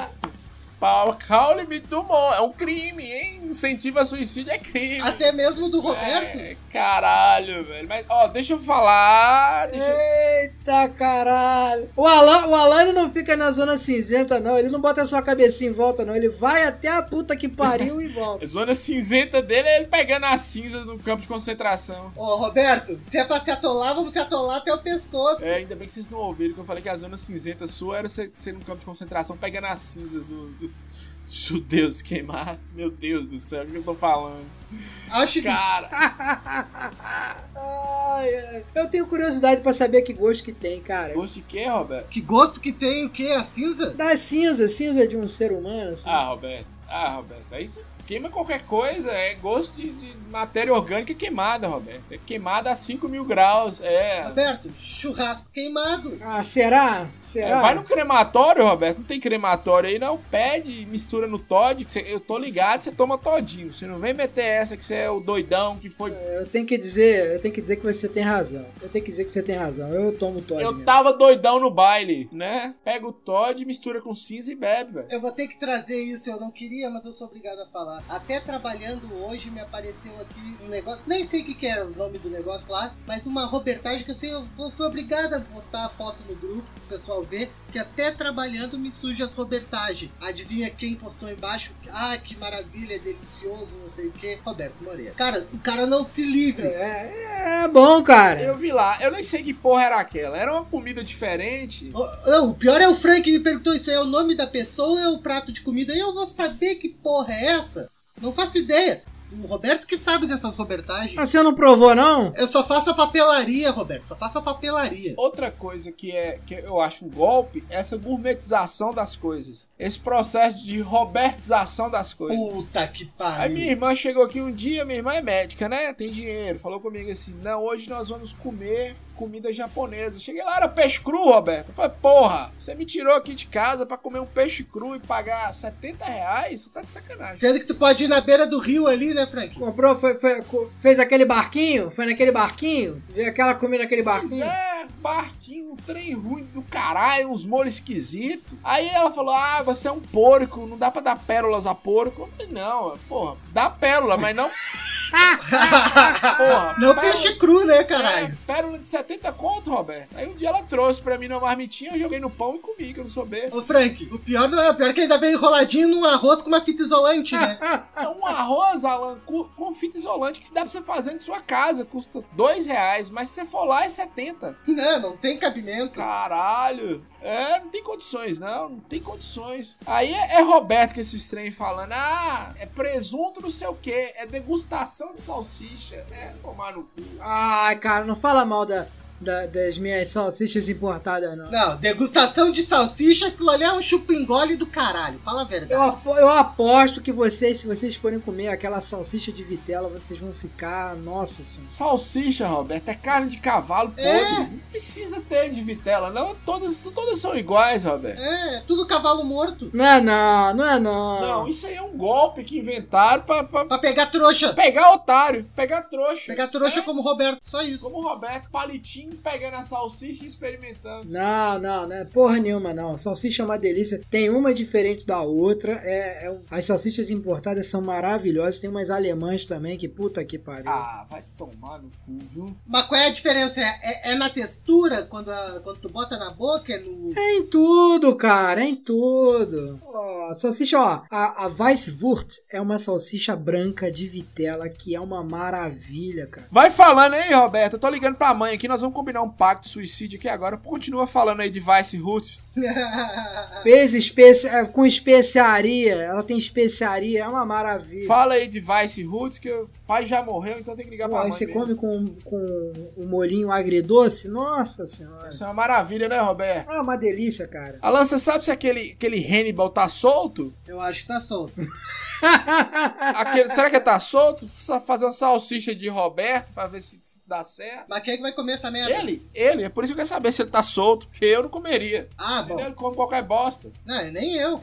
Alan? Pau- Qual o limite do humor? É um crime, hein? Incentivo a suicídio é crime. Até mesmo do Roberto. É, caralho, velho. Mas, ó, deixa eu falar. Deixa eu... Eita caralho! O Alan, o Alan não fica na zona cinzenta, não. Ele não bota a sua cabecinha em volta, não. Ele vai até a puta que pariu e volta. A zona cinzenta dele é ele pegando as cinzas no campo de concentração. Ô, Roberto, se é pra se atolar, vamos se atolar até o pescoço. É, ainda bem que vocês não ouviram que eu falei que a zona cinzenta sua era você ser no campo de concentração pegando as cinzas do- dos judeus queimados. Meu Deus do céu, o que eu tô falando? Acho que Cara, ai. Eu tenho curiosidade pra saber que gosto que tem, cara. gosto de quê, Roberto? que gosto que tem o quê? A cinza? Da cinza, cinza de um ser humano, assim. Ah, Roberto. Ah, Roberto. Aí você queima qualquer coisa. É gosto de, de matéria orgânica queimada, Roberto. É queimada a 5 mil graus. É. Roberto, churrasco queimado. Ah, será? É, Será? vai no crematório, Roberto. Não tem crematório aí, não. Pede, mistura no Todd. Que você- eu tô ligado, você toma todinho. Você não vem meter essa que você é o doidão que foi. Eu tenho que dizer, eu tenho que dizer que você tem razão. Eu tenho que dizer que você tem razão. Eu tomo Todd Eu mesmo. tava doidão no baile, né? Pega o Todd, mistura com cinza e bebe, velho. Eu vou ter que trazer isso, eu não queria, mas eu sou obrigado a falar. Até trabalhando hoje me apareceu aqui um negócio, nem sei o que, que era o nome do negócio lá, mas uma robertagem que eu sei, eu fui obrigado a postar a foto no grupo pro pessoal ver, que até trabalhando me surge as robertagens. Adivinha quem postou embaixo? Ah, que maravilha, é delicioso, não sei o que. Roberto Moreira. Cara, o cara não se livre. É, é bom, cara. Eu vi lá, eu nem sei que porra era aquela. Era uma comida diferente. Oh, Não, o pior é o Frank que me perguntou isso aí, é o nome da pessoa ou é o prato de comida? E eu vou saber que porra é essa? Não faço ideia. O Roberto que sabe dessas robertagens. Mas você não provou, não? Eu só faço a papelaria, Roberto. Só faço a papelaria. Outra coisa que, é, que eu acho um golpe é essa gourmetização das coisas. Esse processo de robertização das coisas. Puta que Aí minha pariu. irmã chegou aqui um dia, minha irmã é médica, né? Tem dinheiro. Falou comigo assim: não, hoje nós vamos comer comida japonesa. Cheguei lá, era peixe cru, Roberto. Eu falei, porra, você me tirou aqui de casa pra comer um peixe cru e pagar 70 reais? Você tá de sacanagem. Sendo que tu pode ir na beira do rio ali, né, Frank? Comprou, foi, foi- fez aquele barquinho? Foi naquele barquinho? Viu aquela comida naquele Pois barquinho? é, barquinho, um trem ruim do caralho, uns molhos esquisitos. Aí ela falou: Ah, você é um porco, não dá pra dar pérolas a porco. Eu falei: Não, porra, dá pérola, mas não. porra, Não pérola- peixe cru, né, caralho? É, pérola de 70 conto, Roberto. Aí um dia ela trouxe pra mim na marmitinha, eu joguei no pão e comi, que eu não sou besta. Ô, Frank, o pior não é. O pior é que ainda vem enroladinho num arroz com uma fita isolante, né? É um arroz, Alan, com, com fita isolante que dá pra você fazer em sua casa, custa dois reais, mas se você for lá é 70. não, não tem cabimento. Caralho. É, não tem condições, não. Não tem condições. Aí é, é Roberto com esses trem falando: ah, é presunto não sei o que, é degustação de salsicha. É, tomar no cu. Ai, cara, não fala mal da, da- das minhas salsichas importadas, não. Não, degustação de salsicha, aquilo ali é um chupingole do caralho. Fala a Eu, verdade. apo- eu aposto que vocês, se vocês forem comer aquela salsicha de vitela, vocês vão ficar. Nossa senhora. Salsicha, Roberto, é carne de cavalo podre. É. Não precisa ter de vitela, não. Todas, todas são iguais, Roberto. É, tudo cavalo morto. Não é não, não é não. Não, isso aí é um golpe que inventaram pra, pra Pra pegar trouxa. pegar otário, pegar trouxa. Pegar trouxa É, como o Roberto, só isso. Como o Roberto, palitinho, pegando a salsicha e experimentando. Não, não, não é porra nenhuma, não. Salsicha é uma delícia. Tem uma diferente da outra. É, é As salsichas importadas são maravilhosas. Tem umas alemãs também que puta que pariu. Ah, vai tomar no cu, viu? Mas qual é a diferença? É, é- é na textura, quando, a- quando tu bota na boca, é no... É em tudo, cara, é em tudo. Ó, salsicha, ó, a, a Weisswurst é uma salsicha branca de vitela que é uma maravilha, cara. Vai falando aí, Roberto. Eu tô ligando pra mãe aqui, nós vamos combinar um pacto de suicídio aqui agora. Continua falando aí de Vice Roots. Fez especi... é, com especiaria, ela tem especiaria, é uma maravilha. Fala aí de Vice Roots, que o pai já morreu, então tem que ligar Pô, pra aí mãe. você mesmo. come com, com um molhinho agridoce, nossa senhora. Isso é uma maravilha, né, Roberto? É uma delícia, cara. Alan, você sabe se aquele, aquele Hannibal tá solto? Eu acho que tá solto. Aquele, será que ele tá solto? Só fazer uma salsicha de Roberto pra ver se, se dá certo. Mas quem é que vai comer essa merda? Ele, ele, é por isso que eu quero saber se ele tá solto, porque eu não comeria. Ah, bom. Ele come qualquer bosta. Não, nem eu.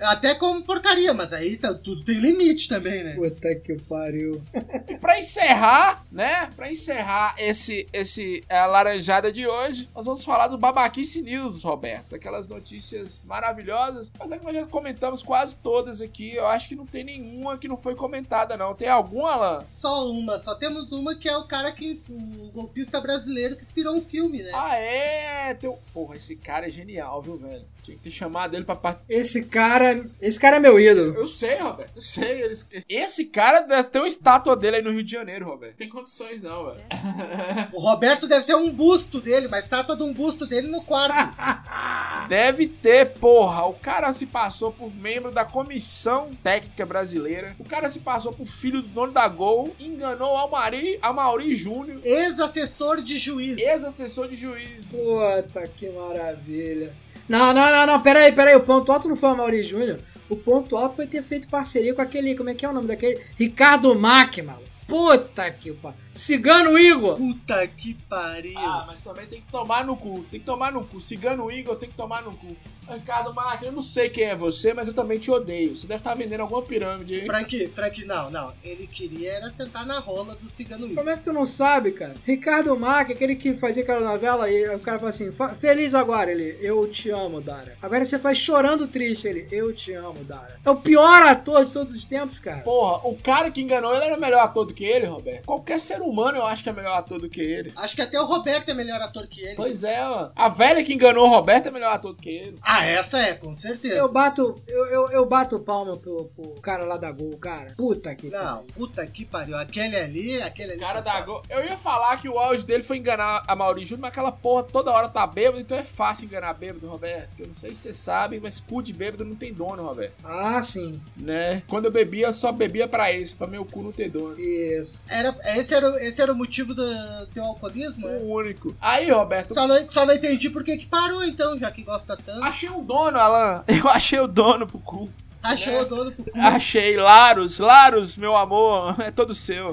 eu até como porcaria, mas aí tá- tudo tem limite também, né? Puta que pariu. E pra encerrar, né? Pra encerrar esse, esse é, laranjada de hoje, nós vamos falar do Babaquice News, Roberto. Aquelas notícias maravilhosas. Mas é que nós já comentamos quase todas aqui. Eu acho que não tem nenhuma que não foi comentada, não. Tem alguma, Alan? Só uma, só temos uma que é o cara que. O golpista brasileiro que inspirou um filme, né? Ah, é? Tem... um- Porra, esse cara é genial, viu, velho? Tinha que ter chamado ele pra participar. Esse cara, esse cara é meu ídolo. Eu sei, Roberto. Eu sei. Eles... Esse cara deve ter uma estátua dele aí no Rio de Janeiro, Roberto. Tem condições, não, velho. O Roberto deve ter um busto dele, uma estátua de um busto dele no quarto. Deve ter, porra. O cara se passou por membro da comissão técnica brasileira. O cara se passou por filho do dono da Gol. Enganou o Mauri, Mauri Júnior, Ex-assessor de juiz. ex-assessor de juiz. Puta que maravilha. Não, não, não, não, peraí, peraí. O ponto alto não foi o Mauri Júnior. O ponto alto foi ter feito parceria com aquele. Como é que é o nome daquele? Ricardo Mack, mano. Puta que pariu. Cigano Igor. Puta que pariu. Ah, mas também tem que tomar no cu. Tem que tomar no cu. Cigano Igor tem que tomar no cu. Ricardo Marques, eu não sei quem é você, mas eu também te odeio. Você deve estar vendendo alguma pirâmide aí. Frank, Frank, não, não. Ele queria era sentar na rola do cigano Igor. Como é que tu não sabe, cara? Ricardo Mack, aquele que fazia aquela novela, e o cara fala assim: "Fa- feliz agora, ele, eu te amo, Dara. Agora você faz chorando triste, ele, eu te amo, Dara. É o pior ator de todos os tempos, cara. Porra, o cara que enganou ele era melhor ator do que ele, Roberto. Qualquer ser humano eu acho que é melhor ator do que ele. Acho que até o Roberto é melhor ator que ele. Pois é, ó. A velha que enganou o Roberto é melhor ator do que ele. Ah, essa é, com certeza. Eu bato, eu, eu, eu bato palma pro, pro cara lá da Gol, cara. Puta que Não, puta que pariu. Aquele ali, aquele ali. O cara da. Gol. Eu ia falar que o auge dele foi enganar a Mauri Júnior, mas aquela porra toda hora tá bêbado, então é fácil enganar bêbado, Roberto. Eu não sei se você sabe, mas cu de bêbado não tem dono, Roberto. Ah, sim. Né? Quando eu bebia, eu só bebia pra isso, pra meu cu não ter dono. Isso. Era, esse, era, o- esse era o motivo do teu alcoolismo? é? O único. Aí, Roberto, Só não, só não entendi por que que parou então, já que gosta tanto. achei um dono, Alan. Eu achei o dono pro cu. Achou né? o dono pro cu. Achei. Laros, Laros, meu amor, é todo seu.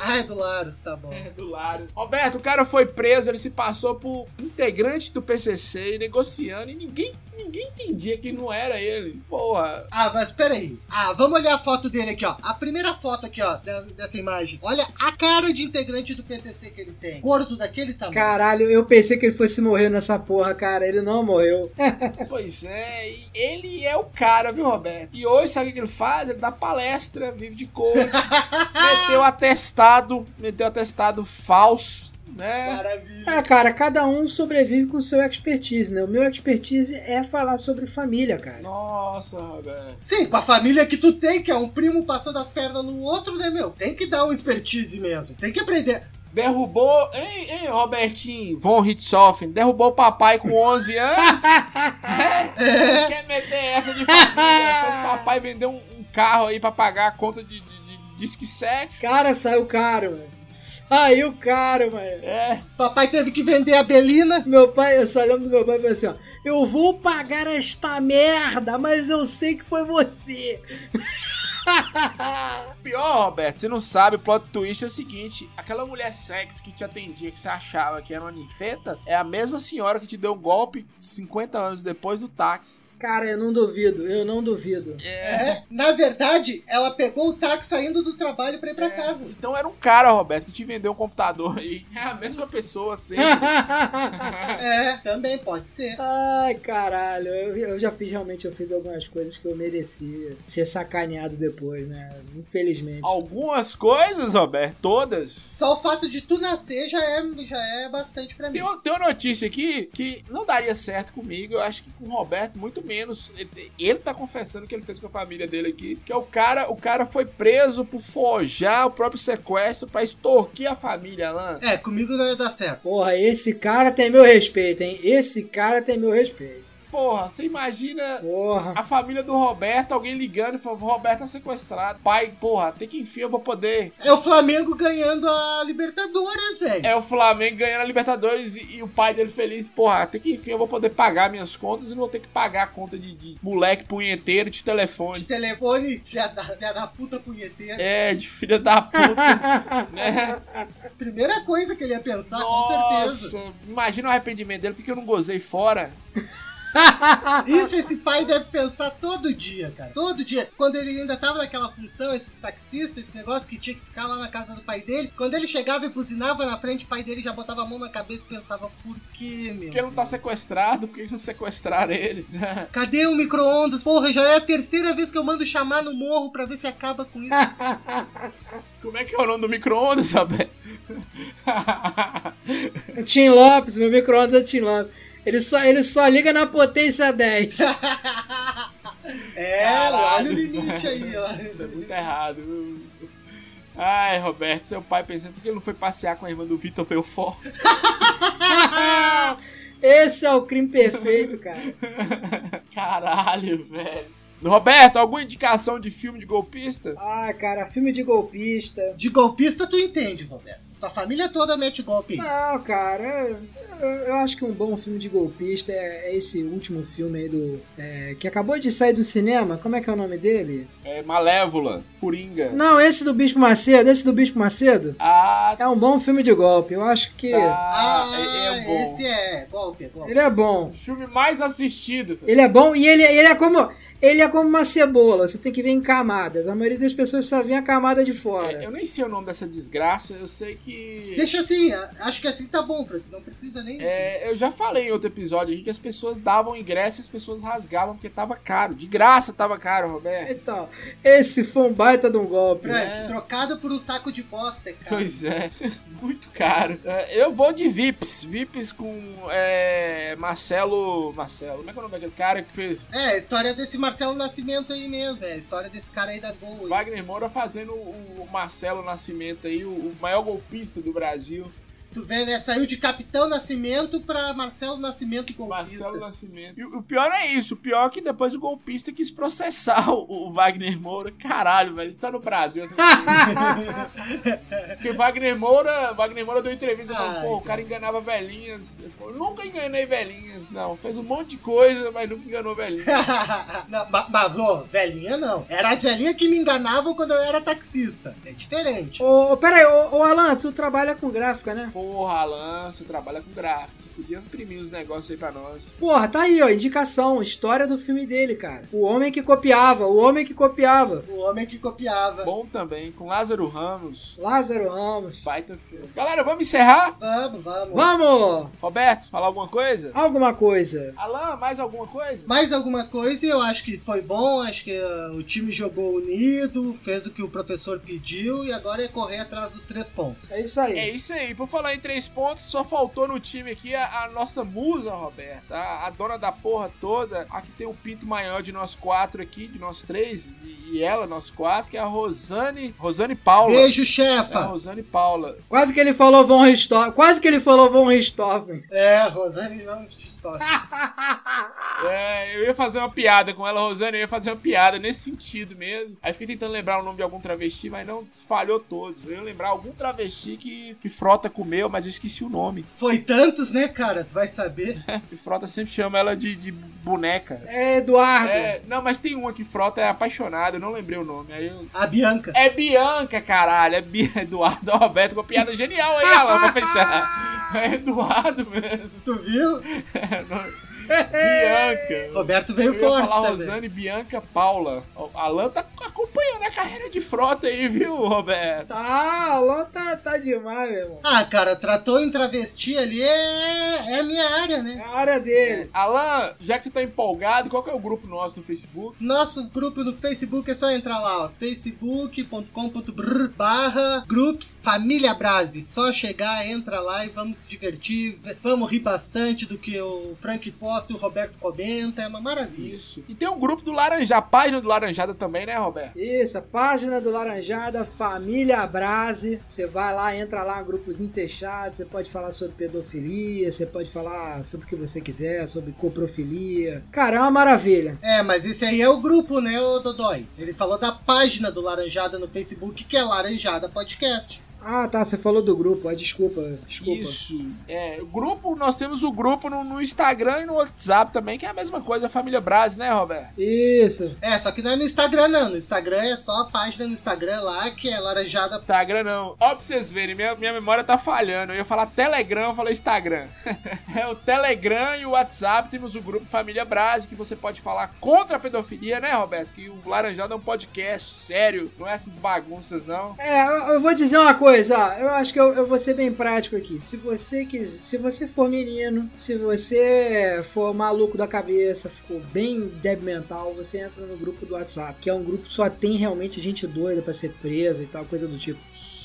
Ai, do Laros, tá bom. É, do Laros. Roberto, o cara foi preso, ele se passou por integrante do PCC, negociando, e ninguém, ninguém entendia que não era ele. Porra. Ah, mas peraí. Ah, vamos olhar a foto dele aqui, ó. A primeira foto aqui, ó, dessa imagem. Olha a cara de integrante do PCC que ele tem. Gordo daquele tamanho. Caralho, eu pensei que ele fosse morrer nessa porra, cara. Ele não morreu. Pois é, e ele é o cara, viu, Roberto? E hoje, sabe o que ele faz? Ele dá palestra, vive de coach, meteu atestado, meteu atestado falso, né? Maravilha. É, cara, cada um sobrevive com o seu expertise, né? O meu expertise é falar sobre família, cara. Nossa, Roberto. Sim, com a família que tu tem, que é um primo passando as pernas no outro, né, meu? Tem que dar um expertise mesmo. Tem que aprender. Derrubou, hein, hein, Robertinho, Von Richthofen, derrubou o papai com 11 anos. É, quer meter essa de família? Faz papai vender um, um carro aí pra pagar a conta de, de, de- Disque 7. Cara, saiu caro, mano. Saiu caro, mano. É. Papai teve que vender a Belina. Meu pai, eu só lembro do meu pai falando assim, ó. Eu vou pagar esta merda, mas eu sei que foi você. Pior, Roberto, você não sabe, o plot twist é o seguinte: aquela mulher sexy que te atendia, que você achava que era uma ninfeta, é a mesma senhora que te deu um golpe 50 anos depois do táxi. Cara, eu não duvido, eu não duvido. É. Na verdade, ela pegou o táxi saindo do trabalho pra ir pra É. casa. Então era um cara, Roberto, que te vendeu um computador aí. É a mesma pessoa, sempre. É, também pode ser. Ai, caralho, eu, eu já fiz realmente, eu fiz algumas coisas que eu merecia ser sacaneado depois, né? Infelizmente. Algumas coisas, Roberto, todas. Só o fato de tu nascer já é, já é bastante pra mim. Tem, uma- tem uma notícia aqui que não daria certo comigo. Eu acho que com o Roberto, muito menos. Ele, ele tá confessando que ele fez com a família dele aqui. Que é o cara, o cara foi preso por forjar o próprio sequestro pra extorquir a família, Alan. É, comigo não ia dar certo. Porra, esse cara tem meu respeito, hein? Esse cara tem meu respeito. Porra, você imagina Porra. a família do Roberto, alguém ligando e falando: Roberto tá sequestrado. Pai, porra, tem que enfim eu vou poder. É o Flamengo ganhando a Libertadores, velho. É o Flamengo ganhando a Libertadores e, e o pai dele feliz. Porra, até que enfim eu vou poder pagar minhas contas e não vou ter que pagar a conta de, de moleque punheteiro de De telefone. telefone, filha da, filha da puta punheteira. É, de filha da puta, né? Primeira coisa que ele ia pensar, com certeza. Nossa, imagina o arrependimento dele porque eu não gozei fora. Isso esse pai deve pensar todo dia, cara. Todo dia. Quando ele ainda tava naquela função, esses taxistas, esse negócio que tinha que ficar lá na casa do pai dele. Quando ele chegava e buzinava na frente, o pai dele já botava a mão na cabeça e pensava, por quê, meu? Porque ele não tá sequestrado, por que não sequestraram ele? Cadê o micro-ondas? Porra, já é a terceira vez que eu mando chamar no morro pra ver se acaba com isso. Como é que é o nome do micro-ondas, Roberto? Tim Lopes, meu micro-ondas é Tim Lopes. Ele só, ele só liga na potência 10. é, Caralho, olha o limite aí, ó. Isso é muito errado. viu? Ai, Roberto, seu pai pensando por que ele não foi passear com a irmã do Vitor Belfort? Esse é o crime perfeito, cara. Caralho, velho. Roberto, alguma indicação de filme de golpista? Ah, cara, filme de golpista. De golpista tu entende, Roberto. Tua família toda mete golpe. Não, cara, eu, eu acho que um bom filme de golpista é, é esse último filme aí do. é, que acabou de sair do cinema. Como é que é o nome dele? É Malévola, Coringa. Não, esse do Bispo Macedo. Esse do Bispo Macedo. Ah, É um bom filme de golpe. Eu acho que. tá. Ah, é, é bom. esse é golpe, é golpe. Ele é bom. O filme mais assistido. Ele é bom e ele, ele é como. Ele é como uma cebola, você tem que ver em camadas. A maioria das pessoas só vê a camada de fora. É, eu nem sei o nome dessa desgraça, eu sei que. Deixa assim, acho que assim tá bom, Frank. Não precisa nem. É, eu já falei em outro episódio aqui que as pessoas davam ingresso e as pessoas rasgavam porque tava caro. De graça tava caro, Roberto. Então, esse foi um baita de um golpe. Frank, É. trocado por um saco de bosta, cara. Pois é, muito caro. É, eu vou de Vips. Vips com é, Marcelo. Marcelo, como é que é o nome daquele cara que fez? É, a história desse Marcelo Nascimento aí mesmo, é a história desse cara aí da Gol. Wagner Moura fazendo o Marcelo Nascimento aí, o maior golpista do Brasil. Tu vê, né? Saiu de Capitão Nascimento pra Marcelo Nascimento golpista. Marcelo Nascimento. E o pior é isso. O pior é que depois o golpista quis processar o, o Wagner Moura. Caralho, velho. Só no Brasil. coisa. Porque Wagner Moura, Wagner Moura deu entrevista Ai, pô, o cara. cara enganava velhinhas. Ele falou, nunca enganei velhinhas, não. Fez um monte de coisa, mas nunca enganou velhinhas. não, mas, mas, ô, velhinha não. Era as velhinhas que me enganavam quando eu era taxista. É diferente. Ô, ô, pera aí, ô, ô, Alan, tu trabalha com gráfica, né? Porra, Alan, você trabalha com gráfico. Você podia imprimir os negócios aí pra nós. Porra, tá aí, ó, indicação, história do filme dele, cara. O homem que copiava, o homem que copiava. O homem que copiava. Bom também, com Lázaro Ramos. Lázaro Ramos. Baita filme. Galera, vamos encerrar? Vamos, vamos. Vamos! Roberto, falar alguma coisa? Alguma coisa. Alan, mais alguma coisa? Mais alguma coisa, eu acho que foi bom, acho que uh, o time jogou unido, fez o que o professor pediu e agora é correr atrás dos três pontos. É isso aí. É isso aí. Por falar falar em três pontos, só faltou no time aqui a, a nossa musa, Roberta. A, a, dona da porra toda. A que tem o um pinto maior de nós quatro aqui, de nós três. E, e, ela, nós quatro, que é a Rosane. Rosane Paula. Beijo, chefa. É Rosane Paula. Quase que ele falou Von Richthofen. Quase que ele falou Von Richthofen. É, Rosane Von Richthofen. é, eu ia fazer uma piada com ela, Rosane. Eu ia fazer uma piada nesse sentido mesmo. Aí fiquei tentando lembrar o nome de algum travesti, mas não falhou todos. Eu ia lembrar algum travesti que, que Frota comeu, mas eu esqueci o nome. Foi tantos, né, cara? Tu vai saber. e Frota sempre chama ela de, de boneca. É, Eduardo. É, não, mas tem uma que Frota é apaixonada, eu não lembrei o nome. Aí eu... A Bianca. É Bianca, caralho. É Bi... Eduardo Roberto, uma piada genial aí, Alan, pra fechar. É Eduardo mesmo. Tu viu? É, não... Bianca. Roberto veio eu forte falar também. Rosane, Bianca, Paula. Alan tá acompanhando a carreira de frota aí, viu, Roberto? Tá, Alan tá, tá demais, meu irmão. Ah, cara, tratou em travesti ali é, é a minha área, né? É a área dele. Alan, já que você tá empolgado, qual que é o grupo nosso no Facebook? Nosso grupo no Facebook é só entrar lá, ó, facebook.com.br barra groups Família Brase. Só chegar, entra lá e vamos se divertir, vamos rir bastante do que o Frank posta e o Roberto comenta, é uma maravilha. Isso. E tem um grupo do Laranjada, a página do Laranjada também, né, Roberto? Isso, a página do Laranjada, Família Brase. Você vai lá, entra lá, grupozinho fechado, você pode falar sobre pedofilia, você pode falar sobre o que você quiser, sobre coprofilia. Cara, é uma maravilha. É, mas esse aí é o grupo, né, o Dodói? Ele falou da página do Laranjada no Facebook, que é Laranjada Podcast. Ah, tá, você falou do grupo, ah, desculpa, desculpa. Isso. É, grupo, nós temos o grupo no, no, Instagram e no WhatsApp também, que é a mesma coisa, a família Braz, né, Roberto? Isso. É, só que não é no Instagram, não. No Instagram é só a página no Instagram lá, que é laranjada. Instagram não. Ó, pra vocês verem, minha, minha memória tá falhando. Eu ia falar Telegram, eu falei Instagram. é o Telegram e o WhatsApp, temos o grupo Família Braz, que você pode falar contra a pedofilia, né, Roberto? Que o Laranjada é um podcast sério, não é essas bagunças, não. É, eu vou dizer uma coisa coisa, ó, eu acho que eu, eu vou ser bem prático aqui. Se você quiser, se você for menino, se você for maluco da cabeça, ficou bem débil mental, você entra no grupo do WhatsApp, que é um grupo que só tem realmente gente doida para ser presa e tal, coisa do tipo.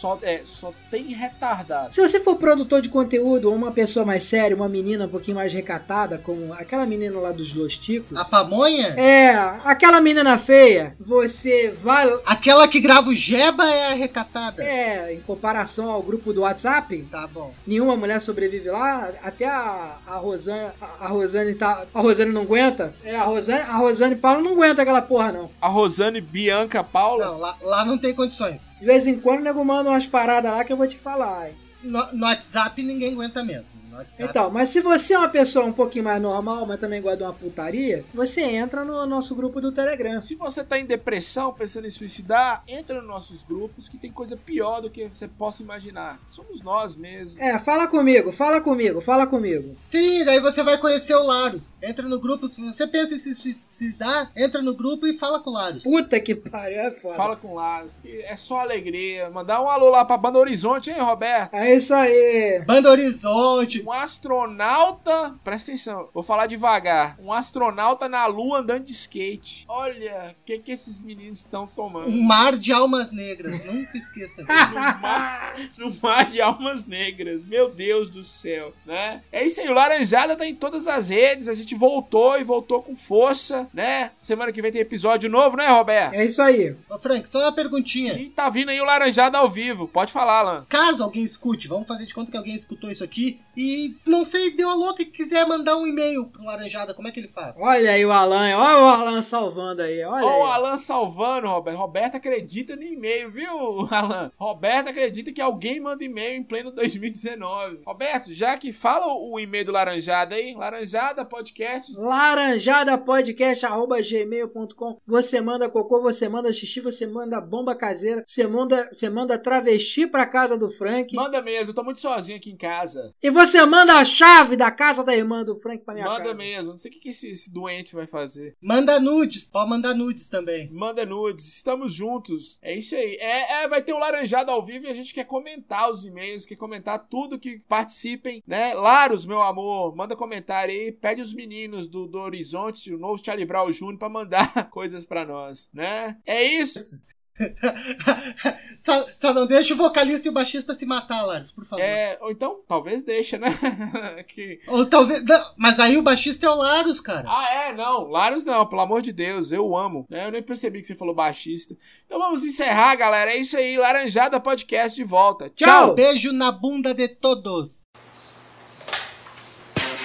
Só, é, só tem retardado. Se você for produtor de conteúdo ou uma pessoa mais séria, uma menina um pouquinho mais recatada, como aquela menina lá dos Losticos. A pamonha? É, aquela menina feia, você vai. Aquela que grava o Jeba é a recatada. É, em comparação ao grupo do WhatsApp. Tá bom. Nenhuma mulher sobrevive lá. Até a, a Rosane. A Rosane tá. A Rosane não aguenta? É, a Rosane, a Rosane Paula não aguenta aquela porra, não. A Rosane Bianca Paula? Não, lá, lá não tem condições. De vez em quando o nego manda umas paradas lá que eu vou te falar. No, no WhatsApp ninguém aguenta mesmo. WhatsApp. Então, mas se você é uma pessoa um pouquinho mais normal, mas também gosta de uma putaria, você entra no nosso grupo do Telegram. Se você tá em depressão, pensando em suicidar, entra nos nossos grupos que tem coisa pior do que você possa imaginar. Somos nós mesmos. É, fala comigo, fala comigo, fala comigo. Sim, daí você vai conhecer o Laros. Entra no grupo, se você pensa em se suicidar, entra no grupo e fala com o Laros. Puta que pariu, é foda. Fala com o Laros, que é só alegria. Mandar um alô lá pra Banda Horizonte, hein, Roberto? É isso aí. Banda Horizonte um astronauta. Presta atenção, vou falar devagar. Um astronauta na lua andando de skate. Olha, o que, que esses meninos estão tomando? Um mar de almas negras, nunca esqueça. no, mar, no mar de almas negras, meu Deus do céu, né? É isso aí, o Laranjada tá em todas as redes. A gente voltou e voltou com força, né? Semana que vem tem episódio novo, né, Roberto? É isso aí. Ô, Frank, só uma perguntinha. E tá vindo aí o Laranjada ao vivo. Pode falar, Alan. Caso alguém escute, vamos fazer de conta que alguém escutou isso aqui e não sei, deu a louca que quiser mandar um e-mail pro Laranjada, como é que ele faz? Olha aí o Alan, olha o Alan salvando aí, olha Olha aí. o Alan salvando, Roberto. Roberto acredita no e-mail, viu, Alan? Roberto acredita que alguém manda e-mail em pleno 2019. Roberto, já que fala o e-mail do Laranjada aí, Laranjada Podcast. Laranjada Podcast, arroba gmail.com. Você manda cocô, você manda xixi, você manda bomba caseira, você manda, você manda travesti pra casa do Frank. Manda mesmo, eu tô muito sozinho aqui em casa. E você manda a chave da casa da irmã do Frank pra minha Manda casa. mesmo, não sei o que, que esse, esse doente vai fazer. Manda nudes, pode mandar nudes também. Manda nudes, estamos juntos. É isso aí. É, é, vai ter o Laranjado ao vivo e a gente quer comentar os e-mails, quer comentar tudo que participem, né? Laros, meu amor, manda comentário aí, pede os meninos do, do Horizonte, o novo Charlie Brown Jr. pra mandar coisas pra nós, né? É isso. só, só não deixa o vocalista e o baixista se matar, Laros, por favor. É, ou então, talvez deixa, né? que... Ou talvez. Não, mas aí o baixista é o Laros, cara. Ah, é, não. Laros não, pelo amor de Deus, eu amo. Né? Eu nem percebi que você falou baixista. Então vamos encerrar, galera. É isso aí, Laranjada Podcast de volta. Tchau! Tchau. Beijo na bunda de todos.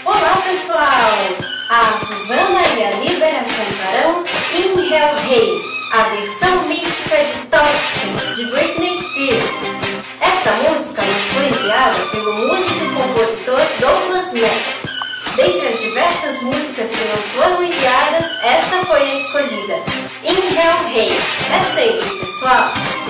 Olá, pessoal! A Susana e a Libera cantarão In Hell Hey, a versão música de de Britney Spears. Esta música nos foi enviada pelo músico e compositor Douglas Mack. Dentre as diversas músicas que nos foram enviadas, esta foi a escolhida. In Hell Hey. É sempre, pessoal!